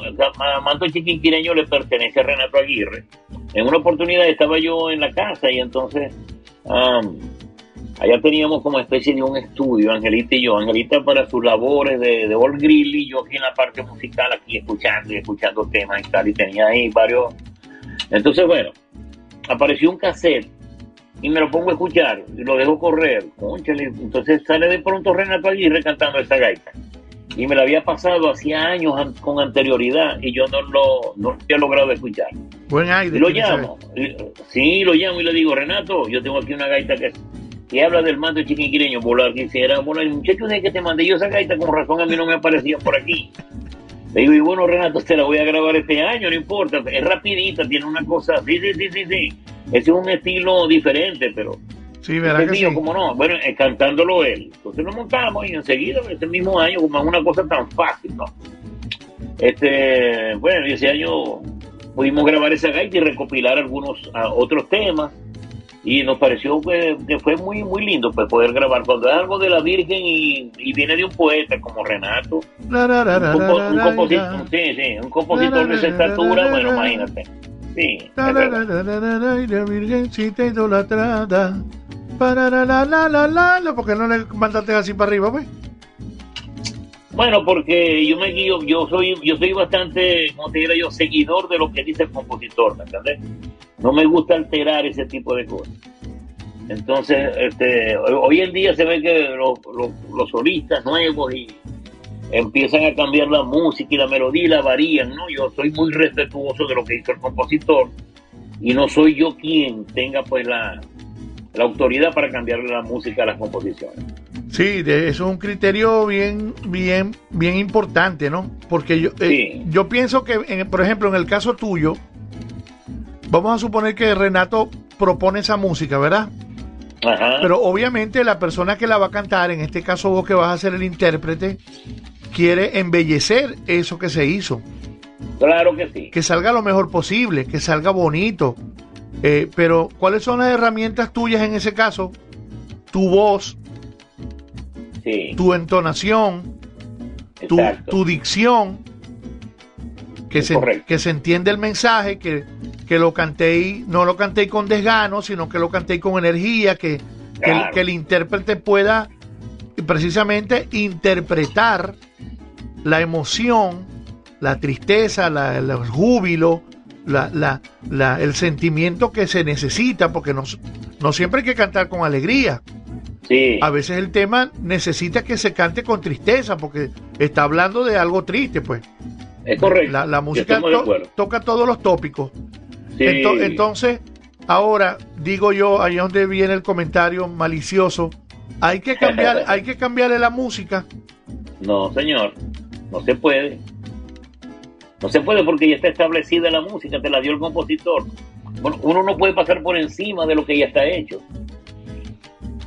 Manto Chiquinquireño le pertenece a Renato Aguirre. En una oportunidad estaba yo en la casa y entonces am, allá teníamos como especie de un estudio, Angelita y yo. Angelita para sus labores de, de All Grill y yo aquí en la parte musical, aquí escuchando y escuchando temas y tal, y tenía ahí varios. Entonces, bueno, apareció un cassette y me lo pongo a escuchar y lo dejo correr. Entonces sale de pronto Renato Aguirre cantando esa gaita. Y me la había pasado hacía años an- con anterioridad y yo no lo no había logrado escuchar. Buen aire. Y lo llamo. sí, lo llamo y le digo, Renato, yo tengo aquí una gaita que, que habla del manto chiquinquireño, volar, quisiera, bueno, el muchacho de que te mandé yo esa gaita, con razón a mí no me aparecía por aquí. Le digo, y bueno, Renato, te la voy a grabar este año, no importa, es rapidita, tiene una cosa, sí, sí, sí, sí, sí. Ese es un estilo diferente, pero Sí, verá que sí. no, bueno, eh, cantándolo él. Entonces nos montamos y enseguida, ese mismo año, como es una cosa tan fácil, ¿no? Este, bueno, ese año pudimos grabar esa gaita y recopilar algunos ah, otros temas. Y nos pareció que, que fue muy muy lindo pues poder grabar cuando es algo de la Virgen y, y viene de un poeta como Renato. Compositor sí, sí, un compositor de esa estatura bueno imagínate sí La, virgencita idolatrada. Para la, la, la, la, la, la. ¿Por qué no le mandaste así para arriba, pues? Bueno, porque yo me guío, yo soy, yo soy bastante, como te diría yo, seguidor de lo que dice el compositor, ¿me entiendes? No me gusta alterar ese tipo de cosas. Entonces, este, hoy en día se ve que los, los, los solistas nuevos y empiezan a cambiar la música y la melodía y la varían, ¿no? Yo soy muy respetuoso de lo que hizo el compositor y no soy yo quien tenga pues la, la autoridad para cambiarle la música a las composiciones. Sí, de- eso es un criterio bien, bien, bien importante, ¿no? Porque yo, eh, yo pienso que, en- por ejemplo, en el caso tuyo, vamos a suponer que Renato propone esa música, ¿verdad? Ajá. Pero obviamente la persona que la va a cantar, en este caso vos que vas a ser el intérprete, quiere embellecer eso que se hizo. Claro que sí. Que salga lo mejor posible, que salga bonito. Eh, pero, ¿cuáles son las herramientas tuyas en ese caso? Tu voz, Sí. tu entonación, tu, Exacto. tu dicción, que Es se, correcto. que se entiende el mensaje, que, que lo canté, no lo canté con desgano, sino que lo canté con energía, que, que el- Claro. que el intérprete pueda precisamente interpretar la emoción, la tristeza, la- el júbilo, la- la- la- el sentimiento que se necesita, porque no, no siempre hay que cantar con alegría. Sí. A veces el tema necesita que se cante con tristeza, porque está hablando de algo triste, pues. Es correcto. La, música to- toca todos los tópicos. Sí. Ento- entonces, ahora digo yo, ahí es donde viene el comentario malicioso. Hay que cambiar, hay que cambiarle la música. No, señor. No se puede. No se puede porque ya está establecida la música, te la dio el compositor. Bueno, uno no puede pasar por encima de lo que ya está hecho.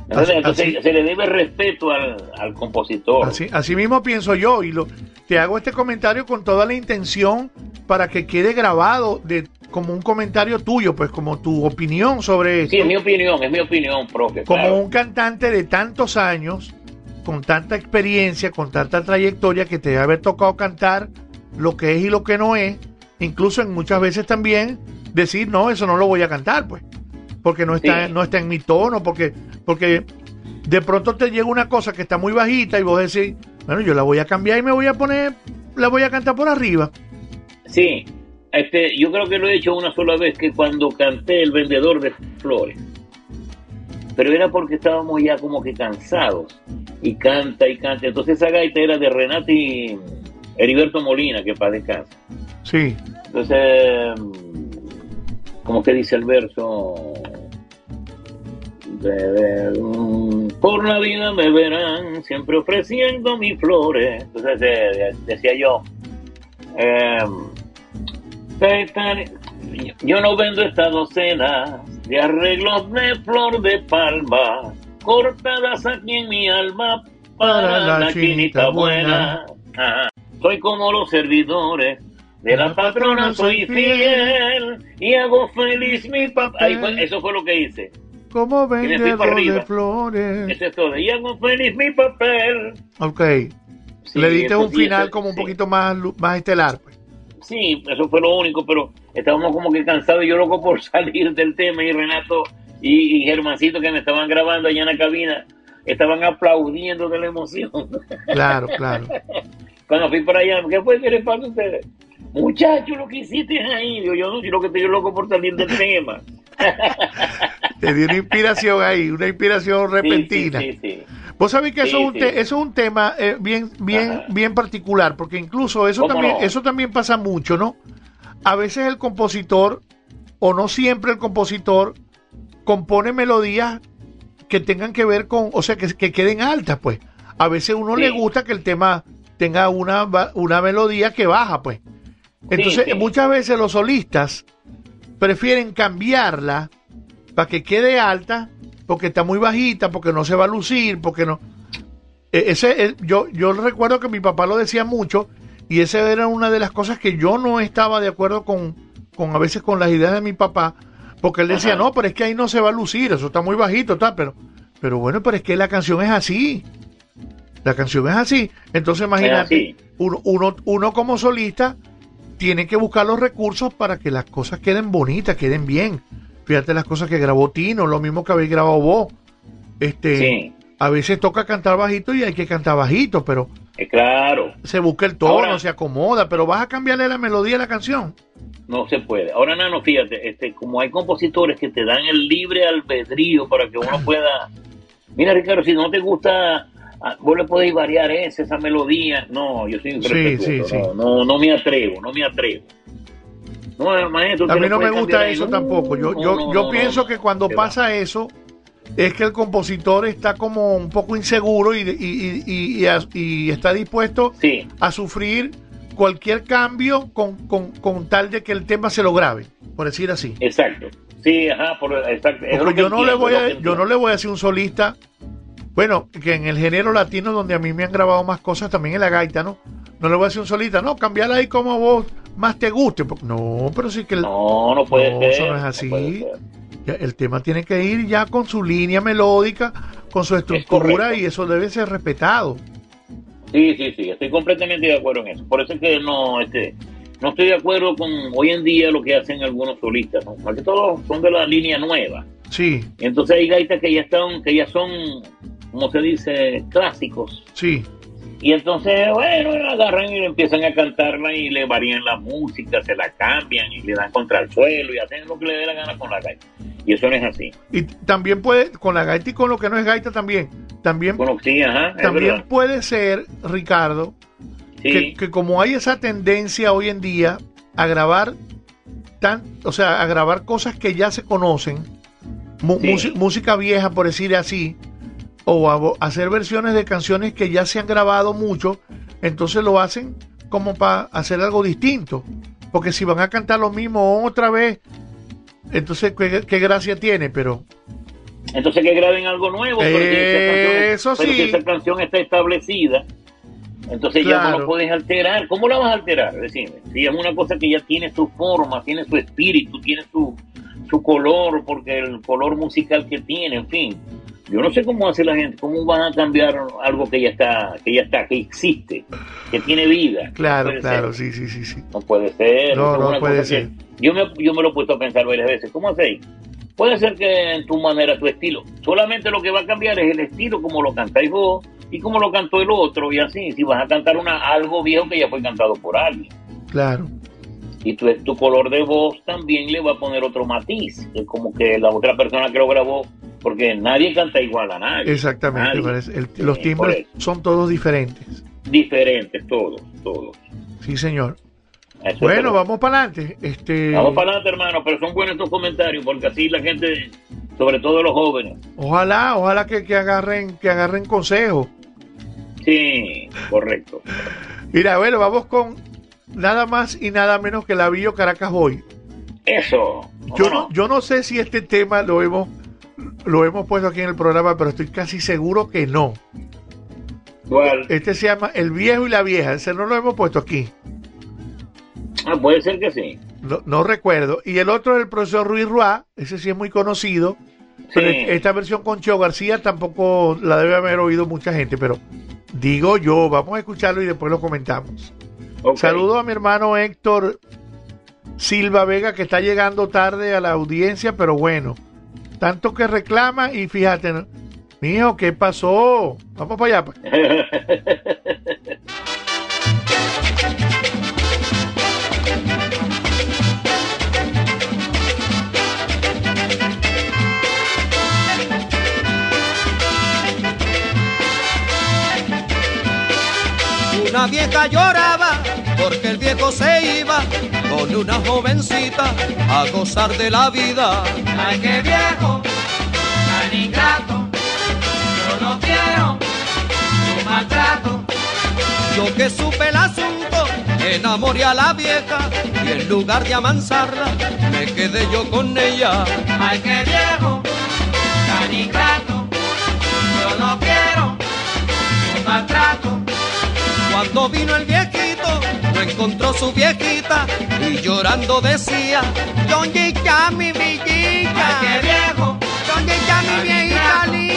Entonces, Así- entonces así- se le debe respeto al, al compositor. Así, así mismo pienso yo y lo, te hago este comentario con toda la intención para que quede grabado de, como un comentario tuyo, pues como tu opinión sobre esto. Sí, es mi opinión, es mi opinión, profe. como claro. un cantante de tantos años, con tanta experiencia, con tanta trayectoria, que te debe haber tocado cantar lo que es y lo que no es, incluso en muchas veces también decir, no, eso no lo voy a cantar, pues, porque no está, Sí. no está en mi tono, porque, porque de pronto te llega una cosa que está muy bajita y vos decís, bueno, yo la voy a cambiar y me voy a poner, la voy a cantar por arriba. Sí, este, yo creo que lo he hecho una sola vez, que cuando canté El Vendedor de Flores. Pero era porque estábamos ya como que cansados. Y canta y canta. Entonces esa gaita era de Renato y Heriberto Molina, que para descansa. Sí, Entonces, como que dice el verso, por la vida me verán siempre ofreciendo mis flores. Entonces eh, decía yo, eh, yo no vendo esta docena de arreglos de flor de palma, cortadas aquí en mi alma para, la chinita buena. Ajá. Soy como los servidores de la patrona, soy fiel y hago feliz mi papá. Fue- eso fue lo que hice. Como vendedor de flores. Eso es todo. Y hago feliz mi papel. Ok. Sí, Le diste un final como un sí. poquito más, más estelar. Pues. Sí, eso fue lo único, pero estábamos como que cansados y yo loco por salir del tema y Renato y, y Germancito que me estaban grabando allá en la cabina estaban aplaudiendo de la emoción. Claro, claro. Cuando fui para allá, ¿qué fue que les pasa a ustedes? Muchachos, lo que hiciste ahí, digo, yo no, lo que estoy loco por salir del tema. Te dio una inspiración ahí, una inspiración repentina. Sí, sí, sí. Vos sabés que eso, es un te- eso es un tema eh, bien, bien, bien particular, porque incluso eso ¿Cómo también, no? eso también pasa mucho, ¿no? A veces el compositor, o no siempre el compositor, compone melodías que tengan que ver con, o sea, que, que queden altas, pues. A veces uno le gusta que el tema tenga una, una melodía que baja, pues. Entonces, sí. muchas veces los solistas prefieren cambiarla para que quede alta, porque está muy bajita, porque no se va a lucir, porque no. E- Ese, yo, yo recuerdo que mi papá lo decía mucho, y esa era una de las cosas que yo no estaba de acuerdo con, con a veces con las ideas de mi papá, porque él decía, Ajá. no, pero es que ahí no se va a lucir, eso está muy bajito, tal, pero, pero bueno, pero es que la canción es así. La canción es así. Entonces imagínate, así. uno, uno, uno como solista tiene que buscar los recursos para que las cosas queden bonitas, queden bien. Fíjate las cosas que grabó Tino, lo mismo que habéis grabado vos. Este, Sí. A veces toca cantar bajito y hay que cantar bajito, pero Eh, claro, se busca el tono, Ahora- se acomoda, pero vas a cambiarle la melodía a la canción. no se puede. Ahora, Nano, fíjate, este, como hay compositores que te dan el libre albedrío para que uno pueda... Mira, Ricardo, si no te gusta, vos le podéis variar esa, esa melodía. No, yo soy un Sí, sí, sí. no, no, no me atrevo, no me atrevo. No, maestro, A mí no me gusta eso ahí. tampoco. Yo, yo, yo pienso que cuando va. pasa eso es que el compositor está como un poco inseguro y, y- y- y- está dispuesto Sí, a sufrir cualquier cambio con, con- con tal de que el tema se lo grabe, por decir así. exacto. Sí, ajá, por, exacto. Porque que yo no le voy a, yo no le voy a decir un solista, bueno, que en el género latino donde a mí me han grabado más cosas también en la gaita, ¿no? No le voy a decir un solista, no, cambiarla ahí como a vos más te guste. No, pero sí que el, No, no puede No, ser. eso no es así. el tema tiene que ir ya con su línea melódica, con su estructura y eso debe ser respetado. Sí, sí, sí, estoy completamente de acuerdo en eso. Por eso es que no, este, no estoy de acuerdo con hoy en día lo que hacen algunos solistas, ¿no? Más que todos son de la línea nueva. Sí, entonces hay gaitas que ya están, que ya son, como se dice, clásicos. sí, Y entonces, bueno, agarran y empiezan a cantarla y le varían la música, se la cambian y le dan contra el suelo y hacen lo que le dé la gana con la gaita. Y eso no es así. y también puede, con la gaita y con lo que no es gaita también, también, Bueno, sí, ajá, también puede ser, Ricardo, Sí, que, que como hay esa tendencia hoy en día a grabar tan, o sea, a grabar cosas que ya se conocen, Sí. música vieja por decir así, o a, hacer versiones de canciones que ya se han grabado mucho, entonces lo hacen como para hacer algo distinto, porque si van a cantar lo mismo otra vez, entonces qué, qué gracia tiene, pero Entonces que graben algo nuevo. pero si esa canción- Eso pero si sí. esa canción está establecida, entonces ya no lo puedes alterar. ¿Cómo la vas a alterar? Decime. Si es una cosa que ya tiene su forma, tiene su espíritu, tiene su, su color, porque el color musical que tiene, en fin. Yo no sé cómo hace la gente, cómo van a cambiar algo que ya está, que ya está, que existe, que tiene vida. claro, claro, ser. sí, sí, sí, sí. No puede ser. No, no puede ser. yo, me, yo me lo he puesto a pensar varias veces. ¿Cómo hacéis? Puede ser que en tu manera, tu estilo. Solamente lo que va a cambiar es el estilo, como lo cantáis vos y como lo cantó el otro. Y así, si vas a cantar una algo viejo que ya fue cantado por alguien. Claro. Y tu, tu color de voz también le va a poner otro matiz. Es como que la otra persona que lo grabó, porque nadie canta igual a nadie. Exactamente, Nadie. El- los por timbres son todos diferentes. Diferentes, todos, todos. Sí, señor. Eso Bueno, vamos para adelante. Este, Vamos para adelante, hermano, pero son buenos estos comentarios porque así la gente sobre todo los jóvenes. Ojalá, ojalá que, que agarren, que agarren consejo. Sí, correcto. Mira, bueno, vamos con nada más y nada menos que la Villo Caracas Boy. Eso. Yo no, yo no sé si este tema lo hemos, lo hemos puesto aquí en el programa, pero estoy casi seguro que no. ¿Cuál? Este se llama El viejo y la vieja. Ese no lo hemos puesto aquí. Ah, puede ser que sí. No, no recuerdo. Y el otro es el profesor Ruiz Ruá. Ese sí es muy conocido. Pero Sí. esta versión con Cheo García tampoco la debe haber oído mucha gente. Pero digo yo, vamos a escucharlo y después lo comentamos. Saludo a mi hermano Héctor Silva Vega que está llegando tarde a la audiencia, pero bueno, tanto que reclama y fíjate, mijo, ¿qué pasó? Vamos para allá. pues. Una vieja lloraba porque el viejo se iba con una jovencita a gozar de la vida. Ay, qué viejo, tan ingrato, yo no quiero tu maltrato. Yo que supe el asunto, enamoré a la vieja y en lugar de amansarla, me quedé yo con ella. Ay, qué viejo, tan ingrato, yo no quiero tu maltrato. Cuando vino el viejito, no encontró su viejita y llorando decía, ¿dónde está mi viejita? Ay, qué viejo, ¿Dónde está mi viejita linda?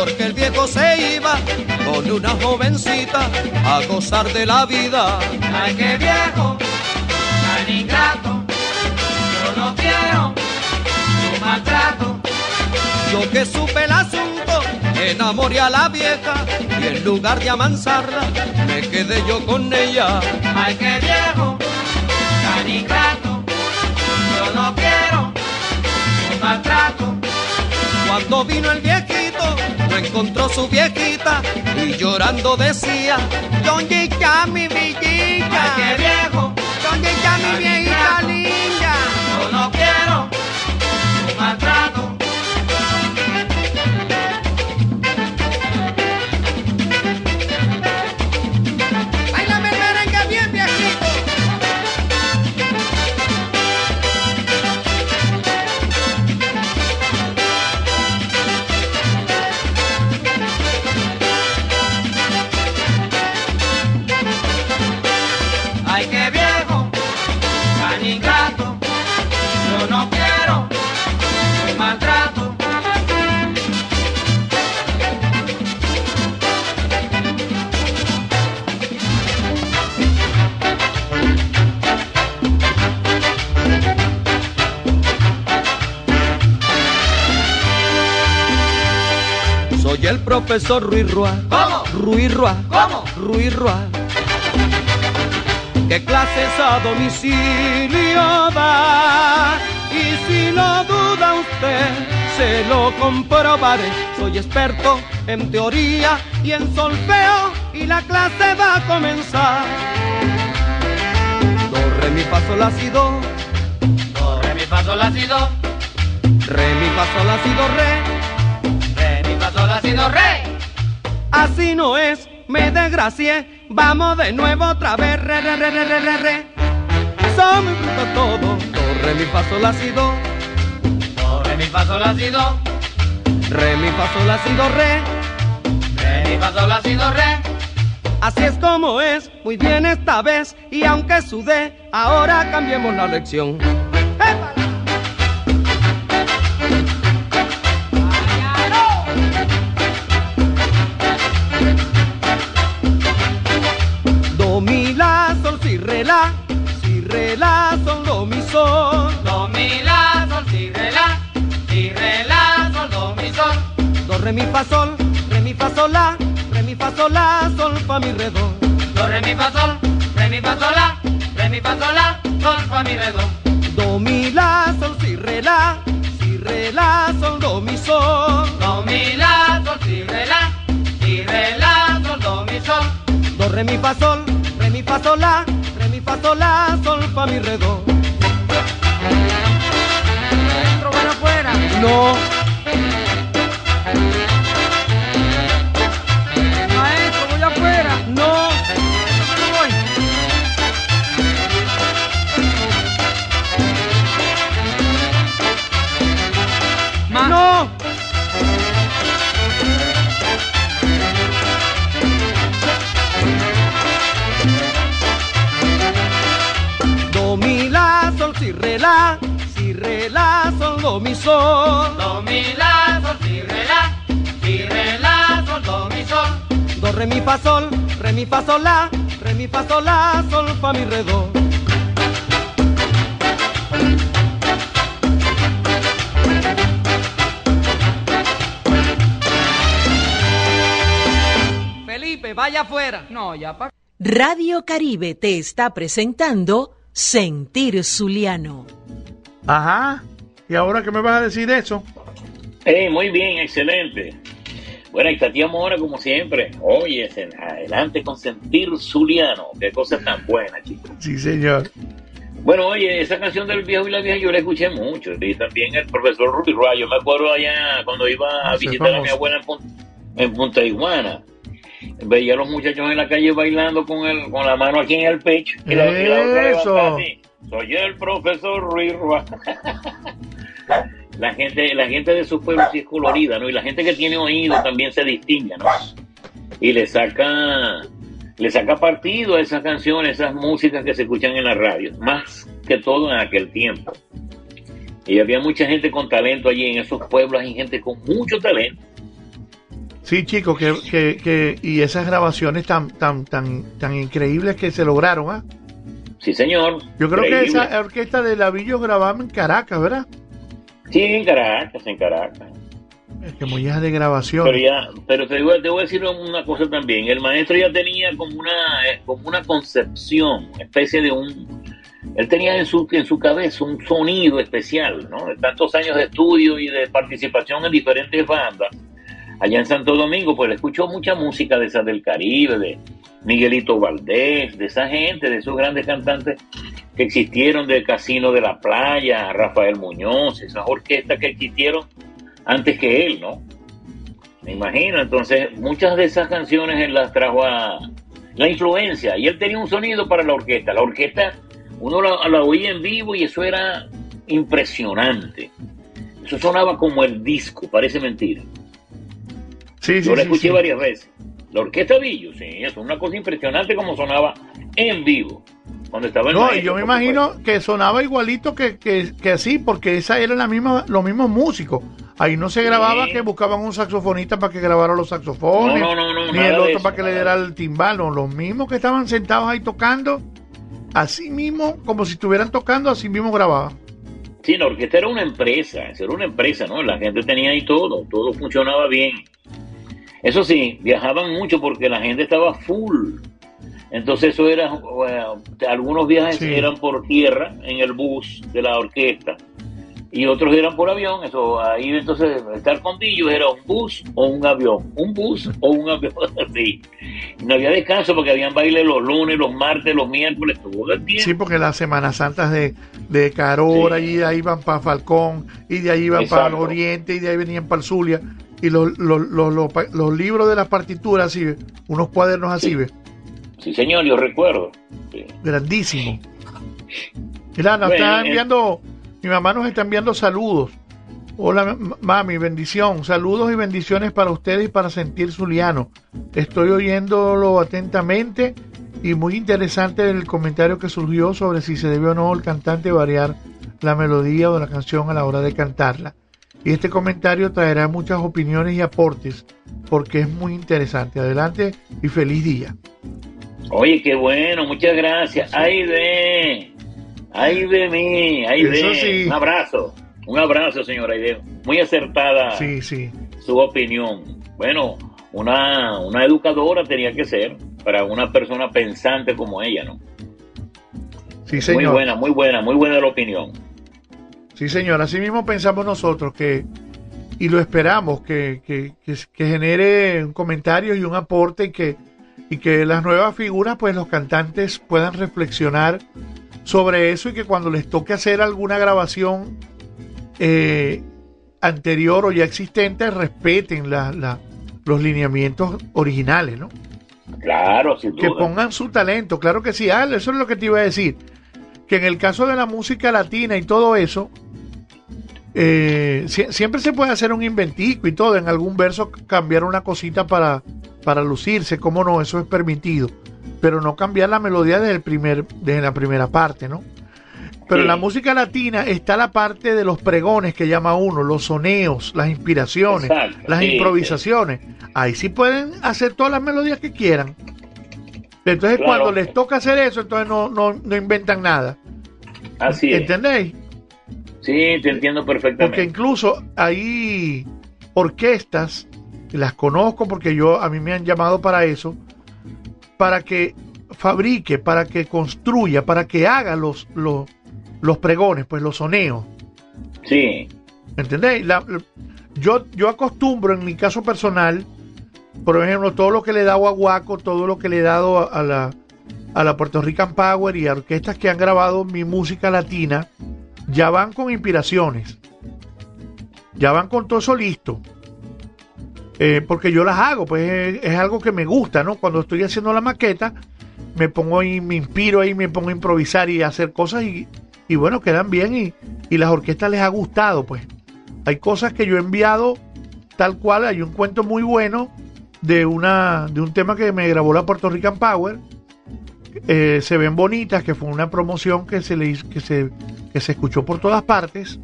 Porque el viejo se iba con una jovencita a gozar de la vida. Ay, qué viejo, tan ingrato, yo no quiero tu maltrato. Yo que supe el asunto, enamoré a la vieja y en lugar de amansarla, me quedé yo con ella. Ay, qué viejo, tan ingrato, yo no quiero tu maltrato. Cuando vino el viejito, no encontró su viejita y llorando decía, ¿dónde está mi viejita? Ay, qué viejo, ¿Dónde está mi viejita linda? Profesor Ruiz Ruá. ¿Cómo? Ruiz Ruá. ¿Cómo? Ruiz Ruá. ¿Qué clases a domicilio da? Y si no duda usted, se lo comprobaré. Soy experto en teoría y en solfeo y la clase va a comenzar. Do, re, mi, fa, sol, la, si, do. Do, re, mi, fa, sol, la, si, do. Re, mi, fa, sol, la, si, do, re. Re, mi, fa, sol, la, si, do, re. Así no es, me desgracié. Vamos de nuevo otra vez, re, re, re, re, re, re, re. Son muy bruto todo. Do, re, mi, fa, sol, la, si, do. Do, re, mi, fa, sol, la, si, do. Re, mi, fa, sol, la, si, do, re. Re, mi, fa, sol, la, si, do, re. Así es como es, muy bien esta vez, y aunque sudé, ahora cambiemos la lección. La, si, re, la, sol, do, mi, sol. Do, mi, la, sol, si, re, la, si, re, la, sol, do, mi, sol. Do, re, mi, fa, sol, re, mi, fa, sol, la, re, mi, fa, sol, la, sol, fa, mi, re, do. Do, re, mi, fa, sol, re, mi, fa, sol, la, re, mi, fa, sol, la, sol, fa, mi, re, do. Do, mi, la, sol, si, re, la, si, re, la, sol, do, mi, sol. Do, mi, la, sol, si, re, la, si, re, la, sol, do, mi, sol. Do, re, mi, fa, sol, re, mi, fa, sol, la, mi, sol, la, sol, fa, mi, re, do. Maestro, van afuera. No, la, si, re, la, sol, do, mi, sol. Do, mi, la, sol, si, re, la, si, re, la, sol, do, mi, sol. Do, re, mi, fa, sol, re, mi, fa, sol, la, re, mi, fa, sol, la, sol, fa, mi, re, do. Felipe, vaya afuera. No, ya pa. Radio Caribe te está presentando Sentir Zuliano. Ajá. ¿Y ahora qué me vas a decir eso? Eh, muy bien, excelente. Bueno, estatíamos ahora como siempre. Oye, adelante con sentir Zuliano. Qué cosa tan buena, chicos. Sí, señor. Bueno, oye, esa canción del viejo y la vieja yo la escuché mucho. Y también el profesor Ruby Rayo. Me acuerdo allá cuando iba a visitar a mi abuela en, Pun- en Punta Iguana. Veía a los muchachos en la calle bailando con el, con la mano aquí en el pecho. Y la, y la otra levantada así. Soy el profesor Ruiz. La gente, la gente de su pueblo sí es colorida, ¿no? Y la gente que tiene oído también se distingue, ¿no? Y le saca, le saca partido a esas canciones, esas músicas que se escuchan en la radio, más que todo en aquel tiempo. Y había mucha gente con talento allí en esos pueblos, hay gente con mucho talento. Sí, chicos, que, que, que, y esas grabaciones tan, tan, tan, tan increíbles que se lograron, ¿ah? Sí, señor. Yo creo que esa orquesta de Lavillos grababa en Caracas, ¿verdad? Sí, en Caracas, en Caracas. Es que mollejas de grabación. Pero ya, pero te voy a decir una cosa también. El maestro ya tenía como una, eh, como una concepción, especie de un, él tenía en su, en su cabeza un sonido especial, ¿no? De tantos años de estudio y de participación en diferentes bandas. Allá en Santo Domingo, pues le escuchó mucha música de esas del Caribe, de Miguelito Valdés, de esa gente, de esos grandes cantantes que existieron del Casino de la Playa, Rafael Muñoz, esas orquestas que existieron antes que él, ¿no? Me imagino, entonces muchas de esas canciones él las trajo a la influencia y él tenía un sonido para la orquesta. La orquesta uno la, la oía en vivo y eso era impresionante. Eso sonaba como el disco, parece mentira. Sí, sí, Yo la escuché sí. varias veces. La orquesta Villo, sí, eso es una cosa impresionante como sonaba en vivo. Cuando estaba en No, y yo me imagino que sonaba igualito que, que, que así, porque esa eran la misma, los mismos músicos. Ahí no se grababa que buscaban un saxofonista para que grabara los saxofones, No, no, no, no, ni el otro eso, para que le diera el timbal, no, los mismos que estaban sentados ahí tocando, así mismo, como si estuvieran tocando, así mismo grababan. Sí, la orquesta era una empresa, era una empresa, ¿no? La gente tenía ahí todo, todo funcionaba bien. Eso sí, viajaban mucho porque la gente estaba full. Entonces eso era, bueno, algunos viajes Sí. eran por tierra en el bus de la orquesta y otros eran por avión. Eso ahí entonces estar con era un bus o un avión, un bus o un avión así. No había descanso porque habían baile los lunes, los martes, los miércoles, todo el tiempo. Sí, porque las Semanas Santas de, de Carora, Sí. y de ahí iban para Falcón, y de ahí iban para el. Oriente, y de ahí venían para el Zulia. Y los, los, los, libros de las partituras, así, unos cuadernos así, Sí. ve, Sí, señor, yo recuerdo. Sí. grandísimos. Mira, nos Bueno, está eh. enviando, mi mamá nos está enviando saludos. Hola, mami, bendición. Saludos y bendiciones para ustedes y para Sentir Zuliano. Estoy oyéndolo atentamente y muy interesante el comentario que surgió sobre si se debe o no el cantante variar la melodía o la canción a la hora de cantarla. Y este comentario traerá muchas opiniones y aportes porque es muy interesante. Adelante y feliz día. Oye, qué bueno, muchas gracias. Ay, de. Ay, de mí. Ay, de. sí. Un abrazo. Un abrazo, señora Aide. Muy acertada Sí, sí. su opinión. Bueno, una, una educadora tenía que ser para una persona pensante como ella, ¿no? Sí, Muy señor. buena, muy buena, muy buena la opinión. Sí, señor. Así mismo pensamos nosotros que, y lo esperamos, que, que, que, que genere un comentario y un aporte y que, y que las nuevas figuras, pues los cantantes puedan reflexionar sobre eso y que cuando les toque hacer alguna grabación eh, anterior o ya existente, respeten la- la- los lineamientos originales, ¿no? Claro, sin que duda. pongan su talento, claro que sí, ah, eso es lo que te iba a decir, que en el caso de la música latina y todo eso, eh, sie- siempre se puede hacer un inventico y todo, en algún verso cambiar una cosita para, para lucirse, cómo no, eso es permitido, pero no cambiar la melodía desde, el primer, desde la primera parte, ¿no? Pero en la música latina está la parte de los pregones que llama uno, los soneos, las inspiraciones, Exacto, las sí, improvisaciones. Ahí sí pueden hacer todas las melodías que quieran. Entonces Claro. cuando les toca hacer eso, entonces no, no, no inventan nada. Así es. ¿Entendéis? Sí, te entiendo Porque perfectamente. incluso hay orquestas, las conozco porque yo a mí me han llamado para eso, para que fabrique, para que construya, para que haga los, los, los pregones, pues los soneos. Sí, ¿Entendéis? La- la- yo, yo acostumbro en mi caso personal, por ejemplo, todo lo que le he dado a Guaco, todo lo que le he dado a, a la, a la Puerto Rican Power y a orquestas que han grabado mi música latina, ya van con inspiraciones. Ya van con todo eso listo. Eh, porque yo las hago, pues es, algo que me gusta, ¿no? Cuando estoy haciendo la maqueta, me pongo ahí, me inspiro ahí, me pongo a improvisar y hacer cosas y, y bueno, quedan bien y, y las orquestas les ha gustado, pues. Hay cosas que yo he enviado tal cual, hay un cuento muy bueno de una de un tema que me grabó la Puerto Rican Power. Eh, se ven bonitas, que fue una promoción que se le hizo- que se, que se escuchó por todas partes.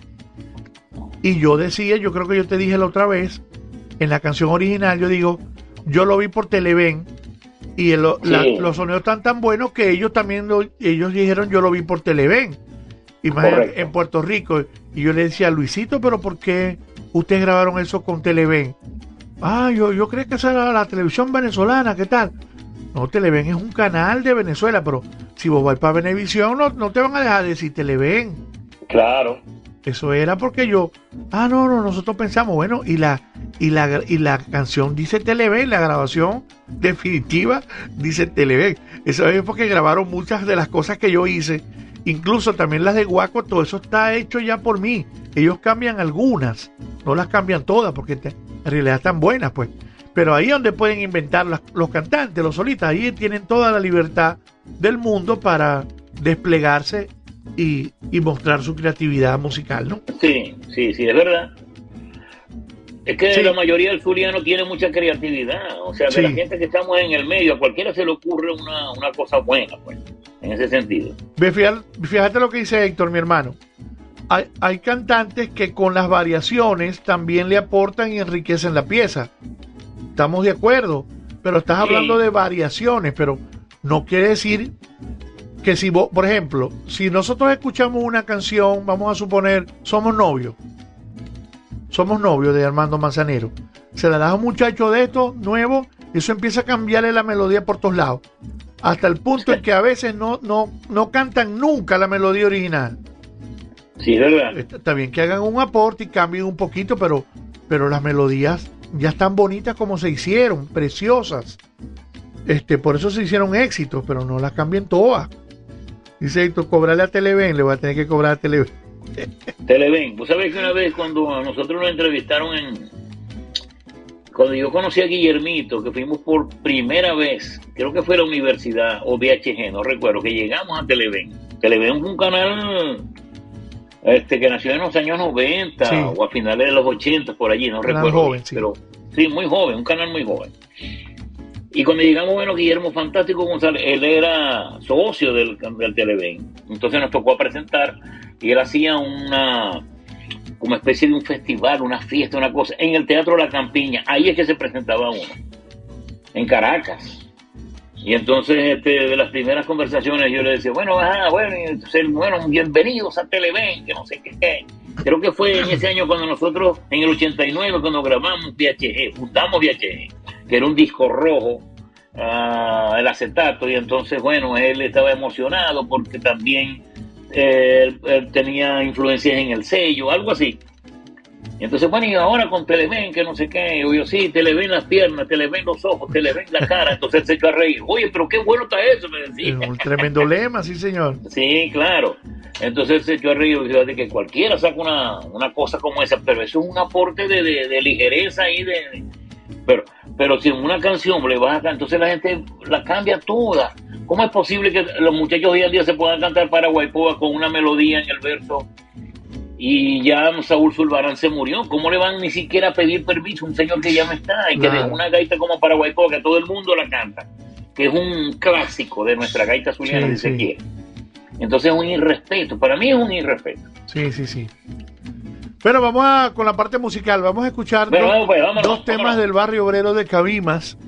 Y yo decía, yo creo que yo te dije la otra vez, en la canción original, yo digo, yo lo vi por Televen y el- la- los sonidos están tan buenos que ellos también lo- ellos dijeron yo lo vi por Televen. Imagínate, en Puerto Rico. Y yo le decía, Luisito, pero ¿por qué ustedes grabaron eso con Televen? Ah, yo, yo creo que esa era la televisión venezolana, ¿qué tal? No, Televen es un canal de Venezuela, pero si vos vais para Venevisión, no, no te van a dejar de decir Televen. claro. Eso era porque yo, ah, no, no, nosotros pensamos, bueno, y la, y la, y la canción dice Televen, la grabación definitiva dice Televen. Eso es porque grabaron muchas de las cosas que yo hice, incluso también las de Guaco, todo eso está hecho ya por mí. Ellos cambian algunas, no las cambian todas, porque te- en realidad están buenas, pues. Pero ahí es donde pueden inventar las- los cantantes, los solistas, ahí tienen toda la libertad del mundo para desplegarse y, y mostrar su creatividad musical, ¿no? Sí, sí, sí, es verdad. Es que Sí. la mayoría del zuliano tiene mucha creatividad. O sea, de Sí. la gente que estamos en el medio, a cualquiera se le ocurre una, una cosa buena, pues, en ese sentido. Fíjate lo que dice Héctor, mi hermano. Hay, hay cantantes que con las variaciones también le aportan y enriquecen la pieza. Estamos de acuerdo, pero estás Sí. hablando de variaciones, pero no quiere decir que si vos, por ejemplo, si nosotros escuchamos una canción, vamos a suponer, somos novios, somos novios de Armando Manzanero, se la das a un muchacho de estos nuevo, y eso empieza a cambiarle la melodía por todos lados, hasta el punto en que a veces no, no, no cantan nunca la melodía original. Sí, es verdad. Está bien que hagan un aporte y cambien un poquito, pero, pero las melodías ya están bonitas como se hicieron, preciosas. Este, por eso se hicieron éxitos, pero no las cambien todas. Dice Héctor, cobrarle a Televen, le voy a tener que cobrar a Televen. Televen. Vos sabés que una vez cuando a nosotros nos entrevistaron en... Cuando yo conocí a Guillermito, que fuimos por primera vez, creo que fue la universidad o VHG, no recuerdo, que llegamos a Televen. Televen fue un canal este que nació en los años 90 Sí. o a finales de los 80 por allí, no Canal recuerdo. joven, sí. Pero sí, muy joven, un canal muy joven. Y cuando llegamos, bueno, Guillermo Fantástico González, él era socio del, del Televen. Entonces nos tocó presentar y él hacía una como especie de un festival, una fiesta, una cosa, en el Teatro La Campiña. Ahí es que se presentaba uno, en Caracas. Y entonces, este, de las primeras conversaciones, yo le decía, bueno, ajá, bueno, entonces, bueno, bienvenidos a Televen, que no sé qué. Creo que fue en ese año cuando nosotros, en el 89, cuando grabamos VHG, fundamos VHG, que era un disco rojo, ah, el acetato, y entonces, bueno, él estaba emocionado porque también eh, tenía influencias en el sello, algo así. Y entonces, bueno, y ahora con Televen, que no sé qué, yo, yo sí, Televen las piernas, Televen los ojos, Televen la cara, entonces él se echó a reír. Oye, pero qué bueno está eso, me decía. Un tremendo lema, sí, señor. Sí, claro. Entonces se echó a reír de que cualquiera saca una, una cosa como esa, pero eso es un aporte de, de, de ligereza y de, de- Pero, pero si en una canción le vas a cantar, entonces la gente la cambia toda. ¿Cómo es posible que los muchachos hoy en día se puedan cantar Paraguaypoa con una melodía en el verso y ya Saúl Zulbarán se murió? ¿Cómo le van ni siquiera a pedir permiso a un señor que ya no está y que dejó una gaita como Paraguaypoa que todo el mundo la canta? Que es un clásico de nuestra gaita zuliana, Sí, si se quiere. Entonces es un irrespeto, para mí es un irrespeto. Sí, sí, sí. Bueno, vamos a, con la parte musical. Vamos a escuchar Bueno, dos, vamos, pues, vámonos, dos temas vámonos. del barrio obrero de Cabimas.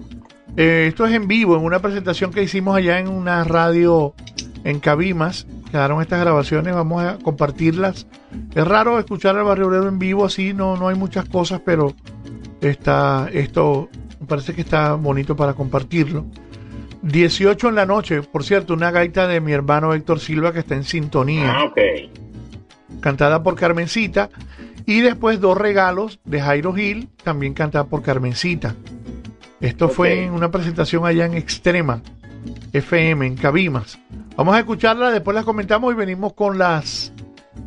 Eh, esto es en vivo, en una presentación que hicimos allá en una radio en Cabimas. Quedaron estas grabaciones, vamos a compartirlas. Es raro escuchar al barrio obrero en vivo así, no, no hay muchas cosas, pero está, esto me parece que está bonito para compartirlo. 18 en la noche, por cierto, una gaita de mi hermano Héctor Silva que está en sintonía Ah, ok. cantada por Carmencita. Y después dos regalos de Jairo Gil, también cantada por Carmencita. Esto fue en una presentación allá en Extrema, FM, en Cabimas. Vamos a escucharla, después las comentamos y venimos con las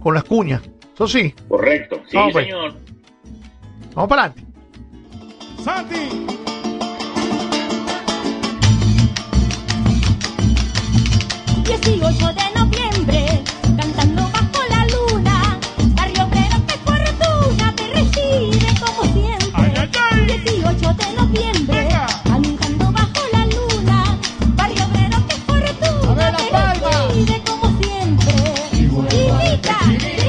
con las cuñas. Eso sí, Correcto. Sí, Vamos, pues. señor. vamos para adelante. Santi. 18 de noviembre, cantando bajo la luna, barrio obrero que fortuna te recibe como siempre. 18 de noviembre, Yeah.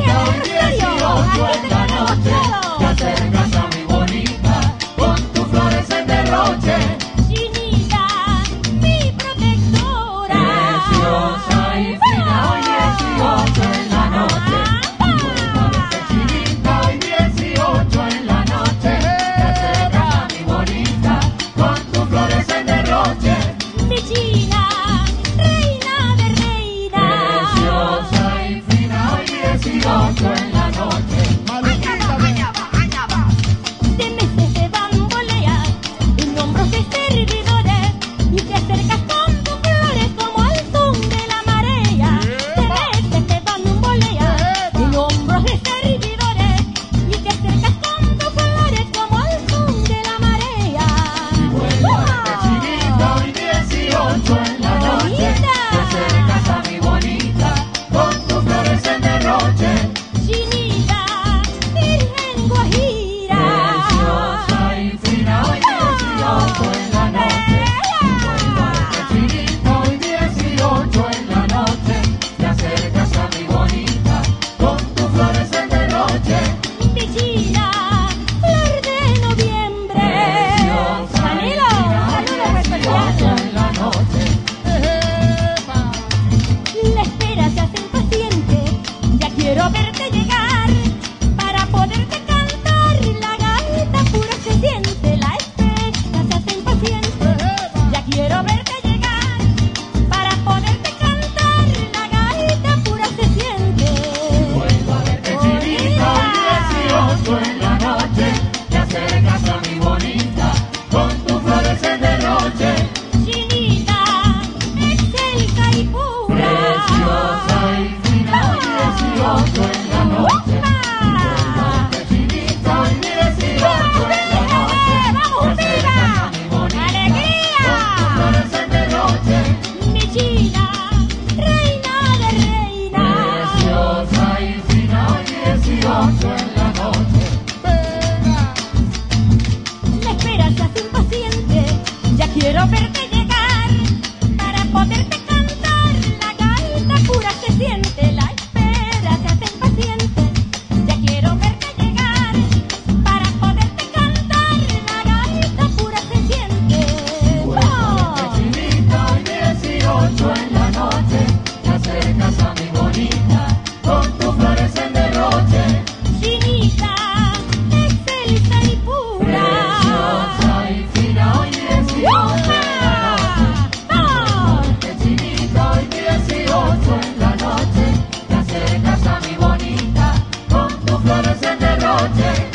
En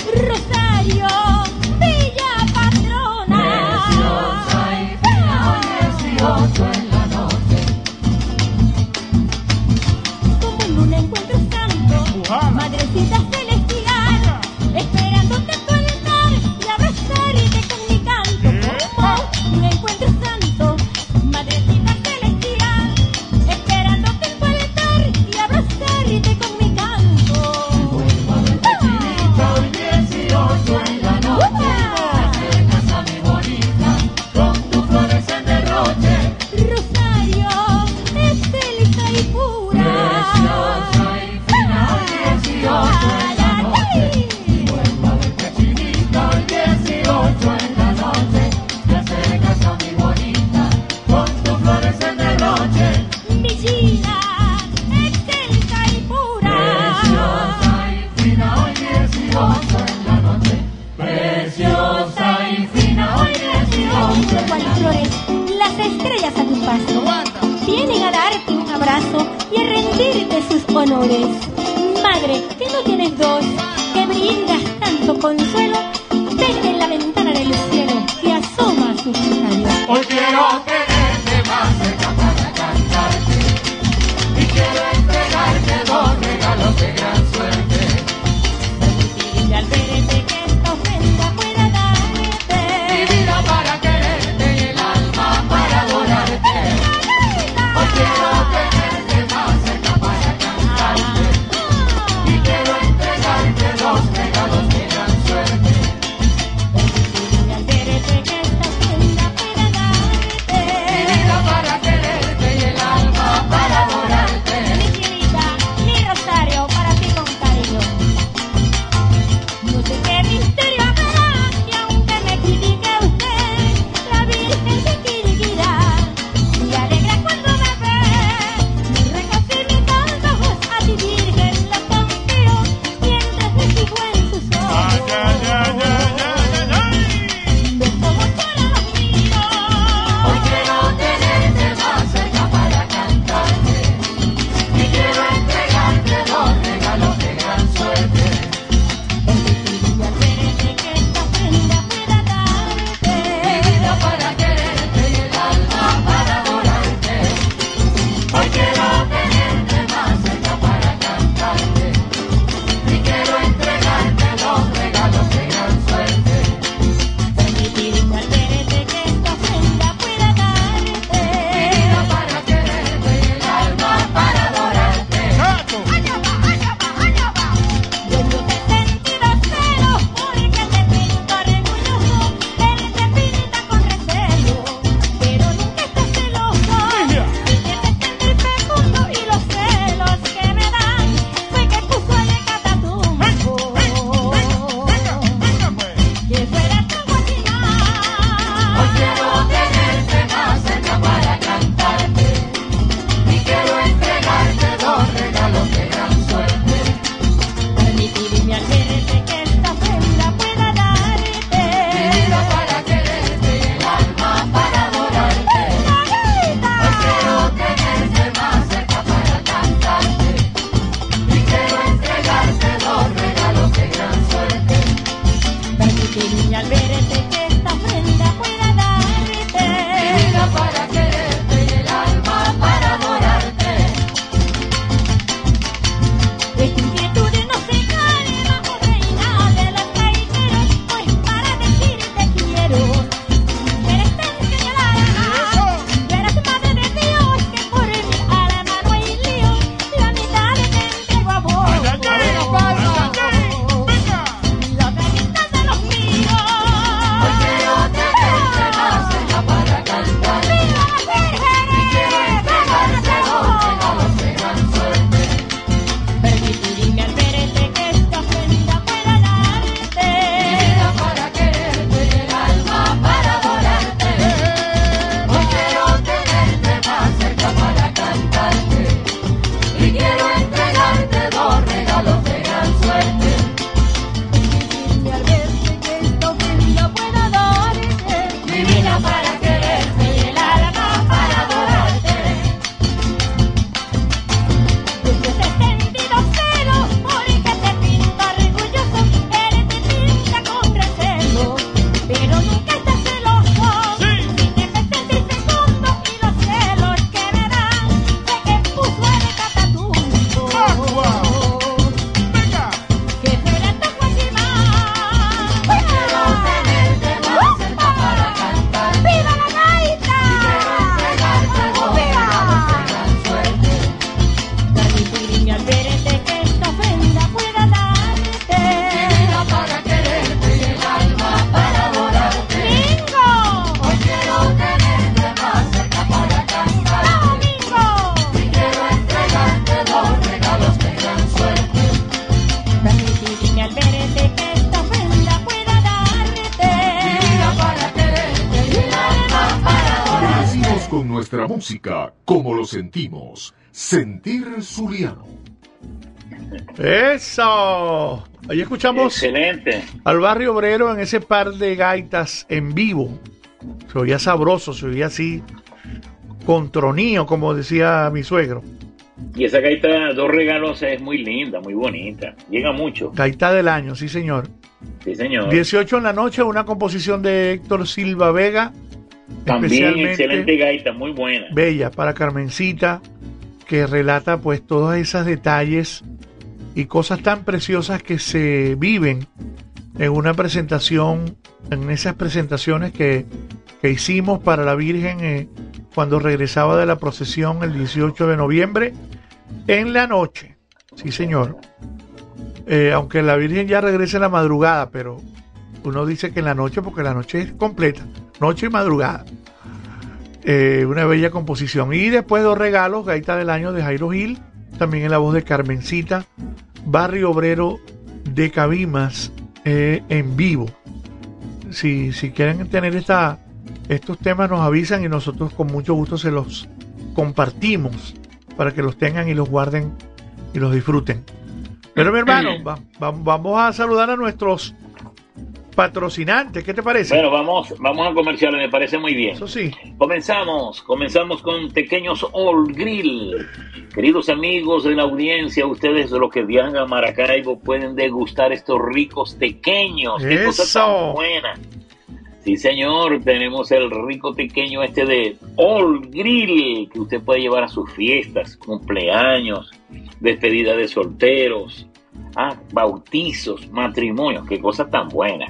música como lo sentimos. Sentir Zuliano. Eso. Ahí escuchamos Excelente. al barrio obrero en ese par de gaitas en vivo. Se oía sabroso, se oía así con tronío, como decía mi suegro. Y esa gaita, dos regalos, es muy linda, muy bonita. Llega mucho. Gaita del año, sí señor. Sí, señor. 18 en la noche, una composición de Héctor Silva Vega. También excelente gaita, muy buena. Bella para Carmencita, que relata pues todos esos detalles y cosas tan preciosas que se viven en una presentación, en esas presentaciones que, que hicimos para la Virgen eh, cuando regresaba de la procesión el 18 de noviembre en la noche. Sí, señor. Eh, aunque la Virgen ya regrese en la madrugada, pero uno dice que en la noche porque la noche es completa, noche y madrugada. Eh, una bella composición. Y después dos regalos, Gaita del Año de Jairo Gil, también en la voz de Carmencita, Barrio Obrero de Cabimas eh, en vivo. Si, si quieren tener esta, estos temas nos avisan y nosotros con mucho gusto se los compartimos para que los tengan y los guarden y los disfruten. Pero mi hermano, va- va- vamos a saludar a nuestros patrocinantes. ¿Qué te parece? Bueno, vamos, vamos a comerciales, me parece muy bien. Eso sí. Comenzamos, comenzamos con Pequeños All Grill. Queridos amigos de la audiencia, ustedes los que viajan a Maracaibo pueden degustar estos ricos pequeños. Qué tan. Sí, señor, tenemos el rico pequeño este de All Grill que usted puede llevar a sus fiestas, cumpleaños, despedida de solteros, ah, bautizos, matrimonios, qué cosa tan buena.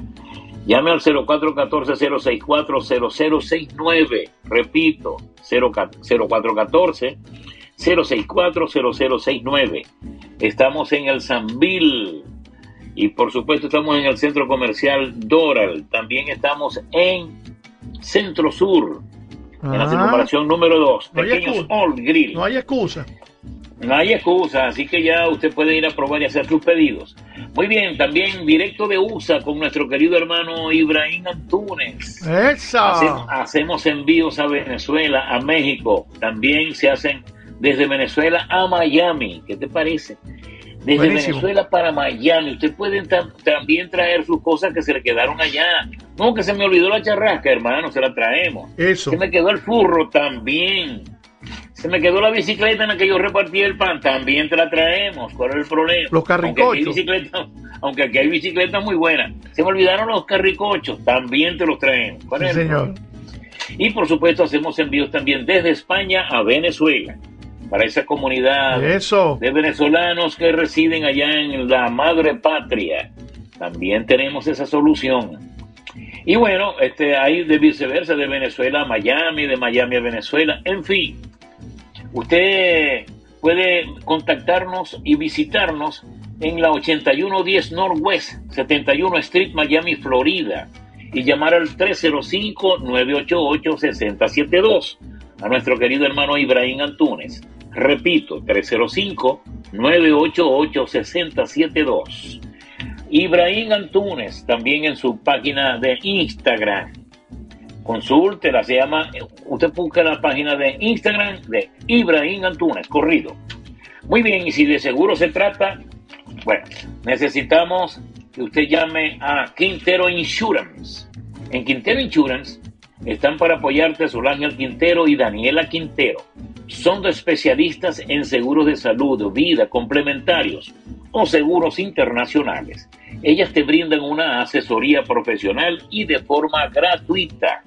Llame al 0414-064-0069. Repito, 0414-064-0069. Estamos en el Sanville. Y por supuesto estamos en el centro comercial Doral. También estamos en Centro Sur. En la circunvalación número 2. No hay Pequeños. All Grill. No hay excusa. No hay excusa, así que ya usted puede ir a probar y hacer sus pedidos. Muy bien, también directo de USA con nuestro querido hermano Ibrahim Antunes. Hace- hacemos envíos a Venezuela, a México. También se hacen desde Venezuela a Miami. ¿Qué te parece? Desde Buenísimo. Venezuela para Miami. Usted puede tam- también traer sus cosas que se le quedaron allá. No, que se me olvidó la charrasca, hermano, se la traemos. Eso. Se me quedó el furro también. Se me quedó la bicicleta en la que yo repartí el pan, también te la traemos. ¿Cuál es el problema? Los carricochos. Aunque aquí hay bicicletas, aunque aquí hay bicicletas muy buenas. Se me olvidaron los carricochos, también te los traemos. ¿Cuál Sí, es el señor. y por supuesto hacemos envíos también desde España a Venezuela, para esa comunidad Eso. de venezolanos que residen allá en la madre patria. También tenemos esa solución. Y bueno, este, hay de viceversa, de Venezuela a Miami, de Miami a Venezuela, en fin. Usted puede contactarnos y visitarnos en la 8110 Northwest 71 Street, Miami, Florida, y llamar al 305-988-6072 a nuestro querido hermano Ibrahim Antunes. Repito, 305-988-6072. Ibrahim Antunes, también en su página de Instagram. Consúltela, se llama, usted busca la página de Instagram de Ibrahim Antunes, corrido. Muy bien, y si de seguro se trata, bueno, necesitamos que usted llame a Quintero Insurance. En Quintero Insurance están para apoyarte Solange Quintero y Daniela Quintero. Son dos especialistas en seguros de salud, vida, complementarios o seguros internacionales. Ellas te brindan una asesoría profesional y de forma gratuita.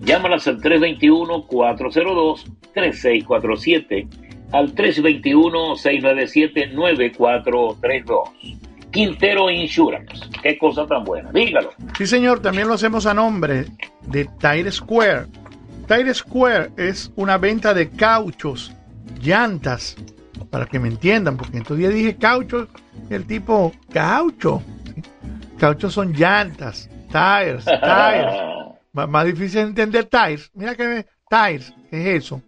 Llámalas al 321-402-3647, al 321-697-9432. Quintero Insurance. Qué cosa tan buena. Dígalo. Sí, señor, también lo hacemos a nombre de Tire Square. Tire Square es una venta de cauchos, llantas, para que me entiendan, porque días dije caucho, y el tipo, caucho. ¿sí? Cauchos son llantas, tires, tires. Más difícil de entender tires. Mira que tires, ¿qué es eso?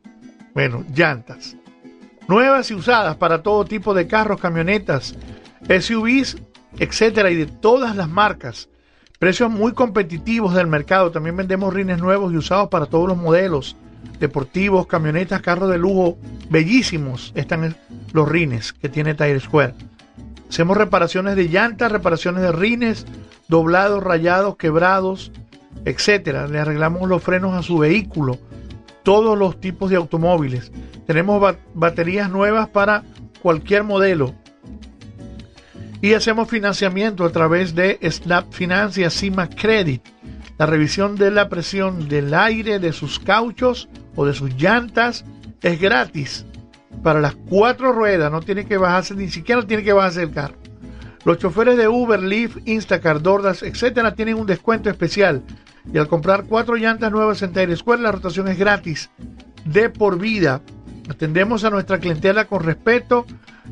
Bueno, llantas. Nuevas y usadas para todo tipo de carros, camionetas, SUVs, etcétera, y de todas las marcas. Precios muy competitivos del mercado. También vendemos rines nuevos y usados para todos los modelos. deportivos, camionetas, carros de lujo, bellísimos están los rines que tiene Tire Square. Hacemos reparaciones de llantas, reparaciones de rines, doblados, rayados, quebrados, etcétera. Le arreglamos los frenos a su vehículo, todos los tipos de automóviles. Tenemos ba- baterías nuevas para cualquier modelo. Y hacemos financiamiento a través de Snap Finance y Credit. La revisión de la presión del aire de sus cauchos o de sus llantas es gratis para las cuatro ruedas. No tiene que bajarse, ni siquiera tiene que bajarse el carro. Los choferes de Uber, Lyft, Instacart, DoorDash, etcétera, tienen un descuento especial. Y al comprar cuatro llantas nuevas en Tire Square, la rotación es gratis de por vida. Atendemos a nuestra clientela con respeto,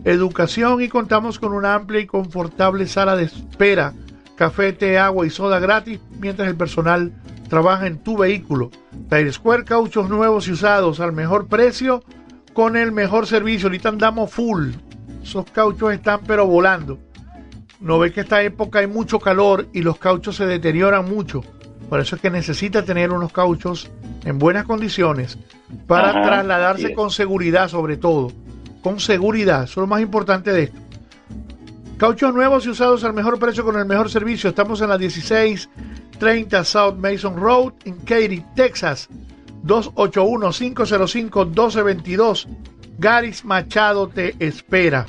educación y contamos con una amplia y confortable sala de espera, café, té, agua y soda gratis mientras el personal trabaja en tu vehículo. Tire Square, cauchos nuevos y usados al mejor precio con el mejor servicio. Ahorita andamos full. Esos cauchos están pero volando. No ve que esta época hay mucho calor y los cauchos se deterioran mucho. Por eso es que necesita tener unos cauchos en buenas condiciones para Ajá, trasladarse con seguridad sobre todo. Con seguridad, eso es lo más importante de esto. Cauchos nuevos y usados al mejor precio con el mejor servicio. Estamos en la 1630 South Mason Road en Katy, Texas. 281-505-1222. Garis Machado te espera.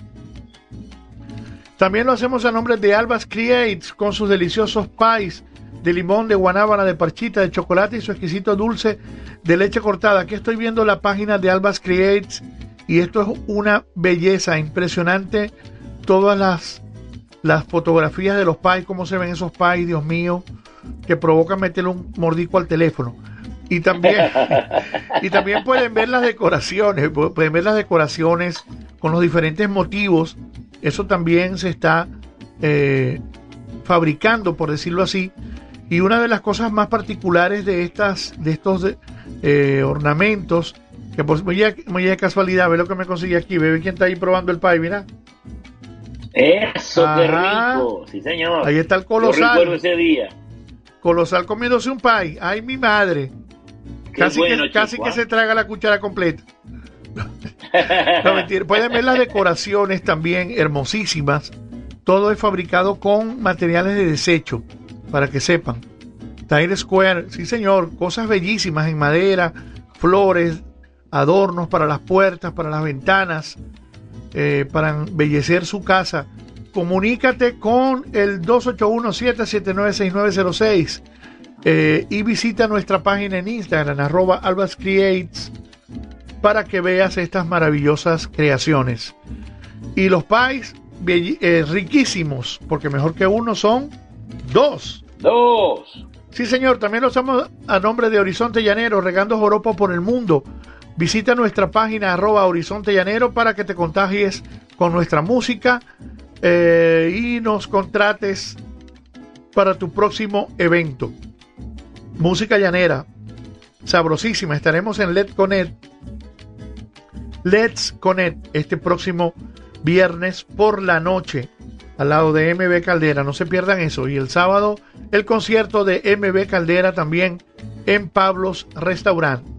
También lo hacemos a nombre de Albas Creates con sus deliciosos pies de limón, de guanábana, de parchita, de chocolate y su exquisito dulce de leche cortada. Aquí estoy viendo la página de Albas Creates y esto es una belleza impresionante. Todas las, las fotografías de los pies, cómo se ven esos pies, Dios mío, que provocan meterle un mordico al teléfono. Y también, y también pueden ver las decoraciones, pu- pueden ver las decoraciones con los diferentes motivos. Eso también se está eh, fabricando, por decirlo así. Y una de las cosas más particulares de estas, de estos eh, ornamentos, que por muy muy de casualidad, ve lo que me conseguí aquí, ve quién está ahí probando el pie, mira. Eso, qué Ajá. rico. Sí, señor. Ahí está el Yo colosal. recuerdo ese día. Colosal comiéndose un pie. Ay, mi madre. Qué Casi, bueno, que, casi que ¿ah? se traga la cuchara completa. No, mentira. Pueden ver las decoraciones también hermosísimas. Todo es fabricado con materiales de desecho, para que sepan. Tire Square, sí señor, cosas bellísimas en madera, flores, adornos para las puertas, para las ventanas, eh, para embellecer su casa. Comunícate con el 281-779-6906 eh, y visita nuestra página en Instagram, arroba Albas Creates, para que veas estas maravillosas creaciones. Y los pies, eh, riquísimos, porque mejor que uno son dos. Dos. Sí, señor, también lo hacemos a nombre de Horizonte Llanero, regando joropo por el mundo. Visita nuestra página arroba Horizonte Llanero para que te contagies con nuestra música eh, y nos contrates para tu próximo evento. Música llanera, sabrosísima. Estaremos en Let Connect. Let's Connect este próximo viernes por la noche al lado de MB Caldera. No se pierdan eso. Y el sábado el concierto de MB Caldera también en Pablos Restaurant.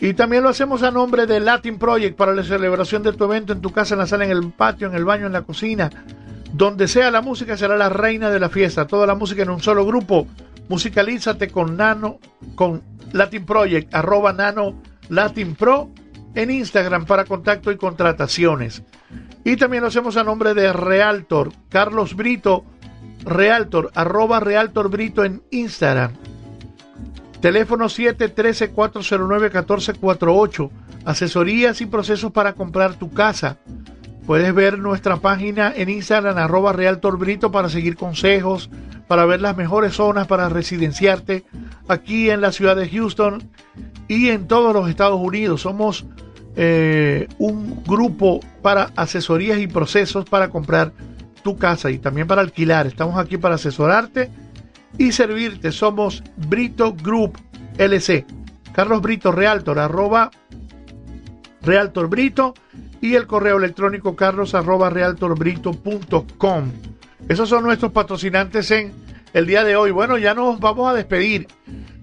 Y también lo hacemos a nombre de Latin Project para la celebración de tu evento en tu casa, en la sala, en el patio, en el baño, en la cocina. Donde sea la música será la reina de la fiesta. Toda la música en un solo grupo. Musicalízate con Nano, con Latin Project, arroba Nano Latin Pro en Instagram para contacto y contrataciones. Y también lo hacemos a nombre de Realtor, Carlos Brito, Realtor, arroba Realtor Brito en Instagram. Teléfono 713-409-1448. Asesorías y procesos para comprar tu casa. Puedes ver nuestra página en Instagram, arroba Realtor Brito, para seguir consejos, para ver las mejores zonas para residenciarte aquí en la ciudad de Houston y en todos los Estados Unidos. Somos eh, un grupo para asesorías y procesos para comprar tu casa y también para alquilar. Estamos aquí para asesorarte y servirte. Somos Brito Group LC. Carlos Brito Realtor, arroba Realtor Brito y el correo electrónico carlos arroba realtorbrito.com. Esos son nuestros patrocinantes en el día de hoy. Bueno, ya nos vamos a despedir.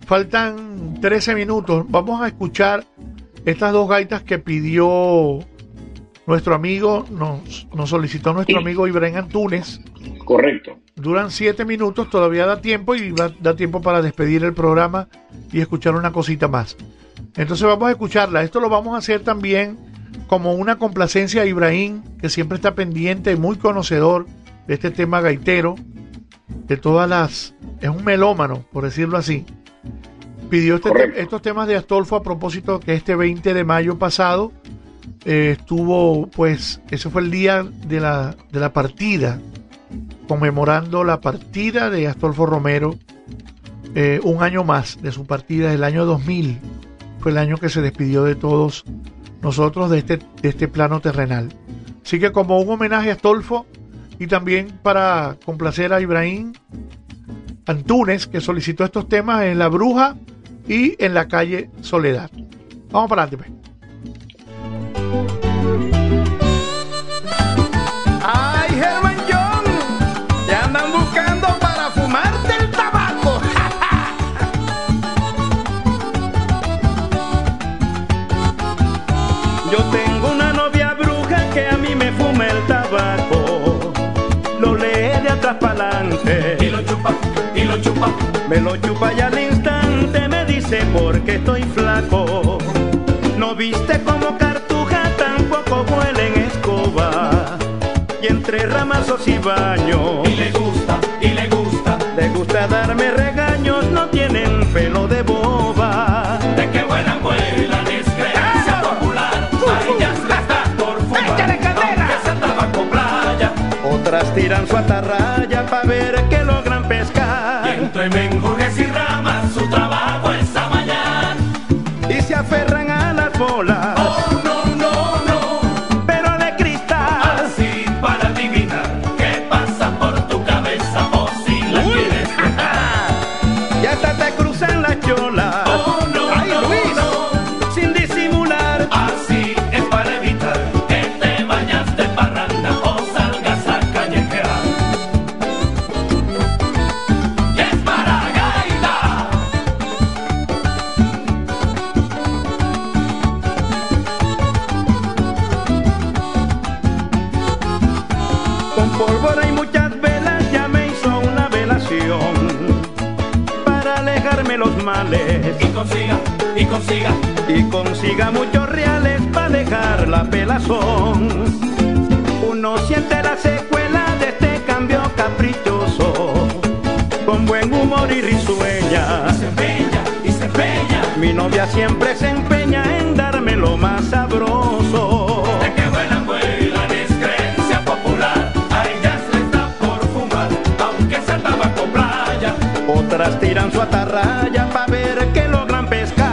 faltan 13 minutos. Vamos a escuchar estas dos gaitas que pidió nuestro amigo, nos, nos solicitó nuestro amigo Ibrahim Antunes. Correcto. Duran 7 minutos, todavía da tiempo y va, da tiempo para despedir el programa y escuchar una cosita más. Entonces vamos a escucharla. Esto lo vamos a hacer también como una complacencia a Ibrahim, que siempre está pendiente y muy conocedor de este tema gaitero, de todas las... Es un melómano, por decirlo así. Pidió este te- estos temas de Astolfo a propósito que este 20 de mayo pasado eh, estuvo, pues, ese fue el día de la, de la partida, conmemorando la partida de Astolfo Romero, eh, un año más de su partida, el año 2000, fue el año que se despidió de todos nosotros de este, de este plano terrenal. Así que como un homenaje a Astolfo y también para complacer a Ibrahim Antunes, que solicitó estos temas en La Bruja y en la calle Soledad. Vamos para adelante. ¡Ay, andan buscando para fumarte el tabaco. Yo tengo una novia bruja que a mí me fuma el tabaco. Lo lee de atrás para adelante. Y lo chupa, y lo chupa. Me lo chupa y al instante me dice porque estoy flaco. No viste como cartuja, tampoco huele en escoba. Y entre ramazos y baños. Y le gusta, le gusta. Darme regaños, no tienen pelo de boba. De que vuelan, vuelan, es creencia popular. A ellas les da por fumar. Aunque sea tabaco playa. Otras tiran su atarraya consiga, y consiga, y consiga muchos reales para dejar la pelazón. Uno siente la secuela de este cambio caprichoso, con buen humor y risueña. Y se empeña, y se empeña. Mi novia siempre se empeña en darme lo más sabroso. De que vuelan, vuelan es creencia popular. A ellas les da por fumar, aunque sea tabaco playa. Otras tiran su atarraya pa' ver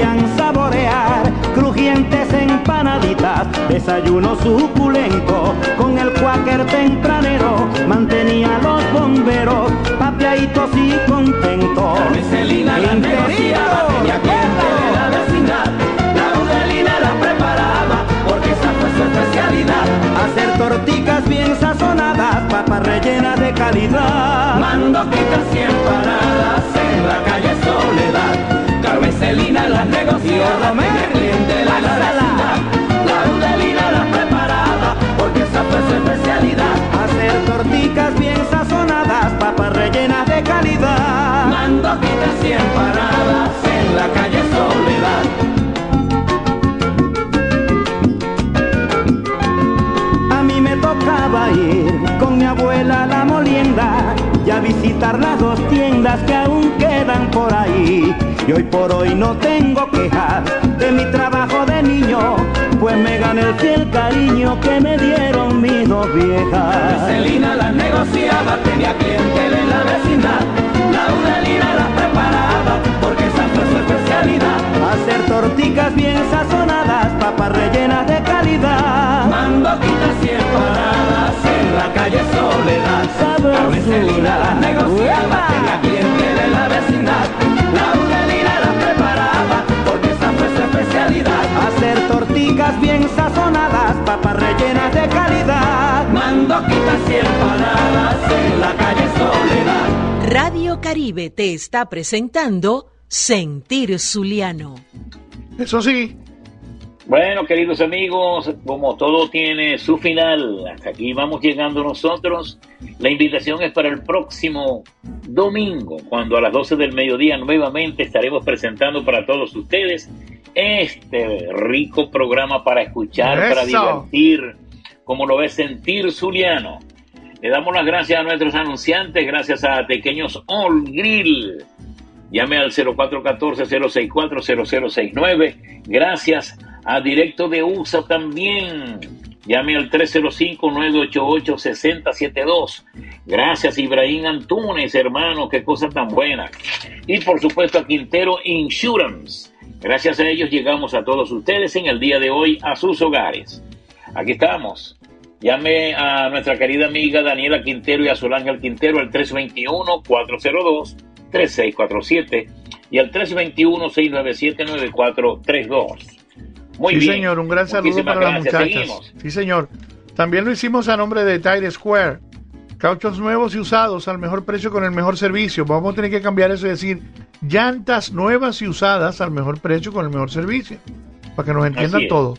podían saborear, crujientes empanaditas, desayuno suculento, con el cuáquer tempranero, mantenía los bomberos, papeaditos y contentos. Carmen Celina la negociaba, tenía clientela en la vecindad. Laudelina la preparaba, porque esa fue su especialidad. Hacer torticas bien sazonadas, papas rellenas de calidad. Las dos tiendas que aún quedan por ahí. Y hoy por hoy no tengo quejas de mi trabajo de niño, pues me gané el fiel cariño que me dieron mis dos viejas. Celina las negociaba, tenía clientela en la vecindad. Laudelina las preparaba, Hacer torticas bien sazonadas, papas rellenas de calidad. Mandoquitas y empanadas en la calle Soledad. Celina las negociaba, tenía clientela en la vecindad. Laudelina las preparaba, porque esa fue su especialidad. Hacer torticas bien sazonadas, papas rellenas de calidad. Mandoquitas y empanadas en la calle Soledad. Radio Caribe te está presentando Sentir Zuliano. Eso sí, Bueno, queridos amigos, como todo tiene su final, hasta aquí vamos llegando nosotros. La invitación es para el próximo domingo, cuando a las 12 del mediodía nuevamente estaremos presentando para todos ustedes este rico programa para escuchar, para divertir, como lo ves sentir Zuliano. Le damos las gracias a nuestros anunciantes, gracias a Pequeños All Grill. Llame al 0414-064-0069. Gracias a Directo de USA también. Llame al 305-988-6072. Gracias Ibrahim Antunes, hermano, qué cosa tan buena. Y por supuesto a Quintero Insurance. Gracias a ellos llegamos a todos ustedes en el día de hoy a sus hogares. Aquí estamos. Llame a nuestra querida amiga Daniela Quintero y a Sol Ángel Quintero al 321-402-3647 y al 321-697-9432. Muy sí, bien. señor, un gran saludo Muchísimas para las muchachas. Seguimos. Sí, señor. También lo hicimos a nombre de Tire Square. Cauchos nuevos y usados al mejor precio con el mejor servicio. Vamos a tener que cambiar eso y decir llantas nuevas y usadas al mejor precio con el mejor servicio. Para que nos entiendan todo.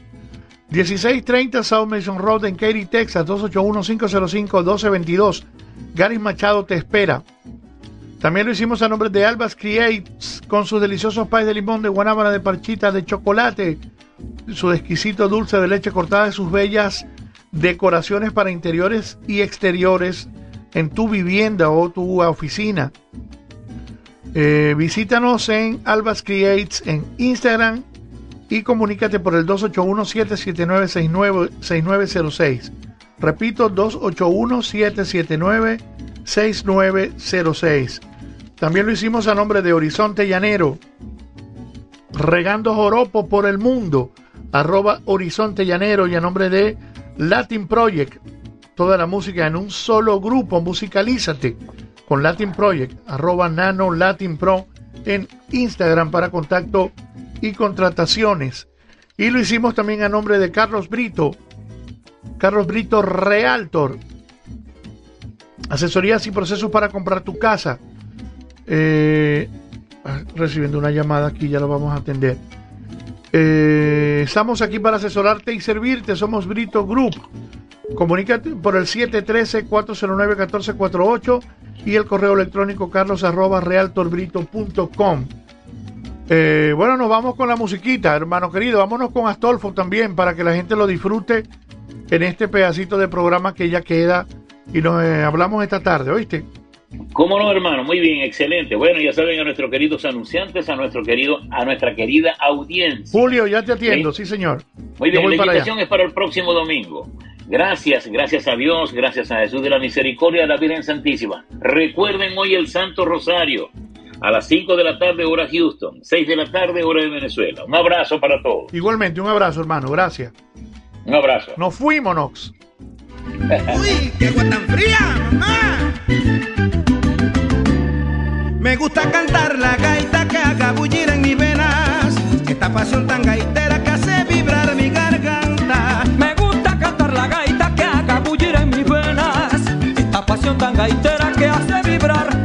1630 South Mason Road en Katy, Texas, 281-505-1222. Gary Machado te espera. También lo hicimos a nombre de Albas Creates con sus deliciosos pies de limón, de guanábana, de parchita, de chocolate, su exquisito dulce de leche cortada de sus bellas decoraciones para interiores y exteriores en tu vivienda o tu oficina. Eh, visítanos en Albas Creates en Instagram y comunícate por el 281-779-6906. Repito, 281-779-6906. También lo hicimos a nombre de Horizonte Llanero, regando joropo por el mundo. arroba Horizonte Llanero y a nombre de Latin Project. Toda la música en un solo grupo, musicalízate con Latin Project, arroba Nano Latin Pro en Instagram para contacto y contrataciones. Y lo hicimos también a nombre de Carlos Brito, Carlos Brito Realtor, asesorías y procesos para comprar tu casa. Eh, ah, recibiendo una llamada aquí, ya lo vamos a atender. Eh, estamos aquí para asesorarte y servirte. Somos Brito Group. Comunícate por el 713-409-1448 y el correo electrónico carlos arroba realtorbrito.com. Eh, bueno, nos vamos con la musiquita, hermano querido. Vámonos con Astolfo también para que la gente lo disfrute en este pedacito de programa que ya queda y nos hablamos esta tarde, ¿oíste? ¿Cómo no, hermano? Muy bien, excelente. Bueno, ya saben a nuestros queridos anunciantes, a nuestro querido, a nuestra querida audiencia. Julio, ya te atiendo, sí, señor. Muy bien, la invitación es para el próximo domingo. Gracias, gracias a Dios, gracias a Jesús de la Misericordia, a la Virgen Santísima. Recuerden hoy el Santo Rosario, a las 5 de la tarde, hora Houston, 6 de la tarde, hora de Venezuela. Un abrazo para todos. Igualmente, un abrazo, hermano, gracias. Un abrazo. Nos fuimos, Nox. Uy, qué agua tan fría, mamá. Me gusta cantar la gaita que haga bullir en mis venas. Esta pasión tan gaitera que hace vibrar mi garganta. Me gusta cantar la gaita que haga bullir en mis venas. Esta pasión tan gaitera que hace vibrar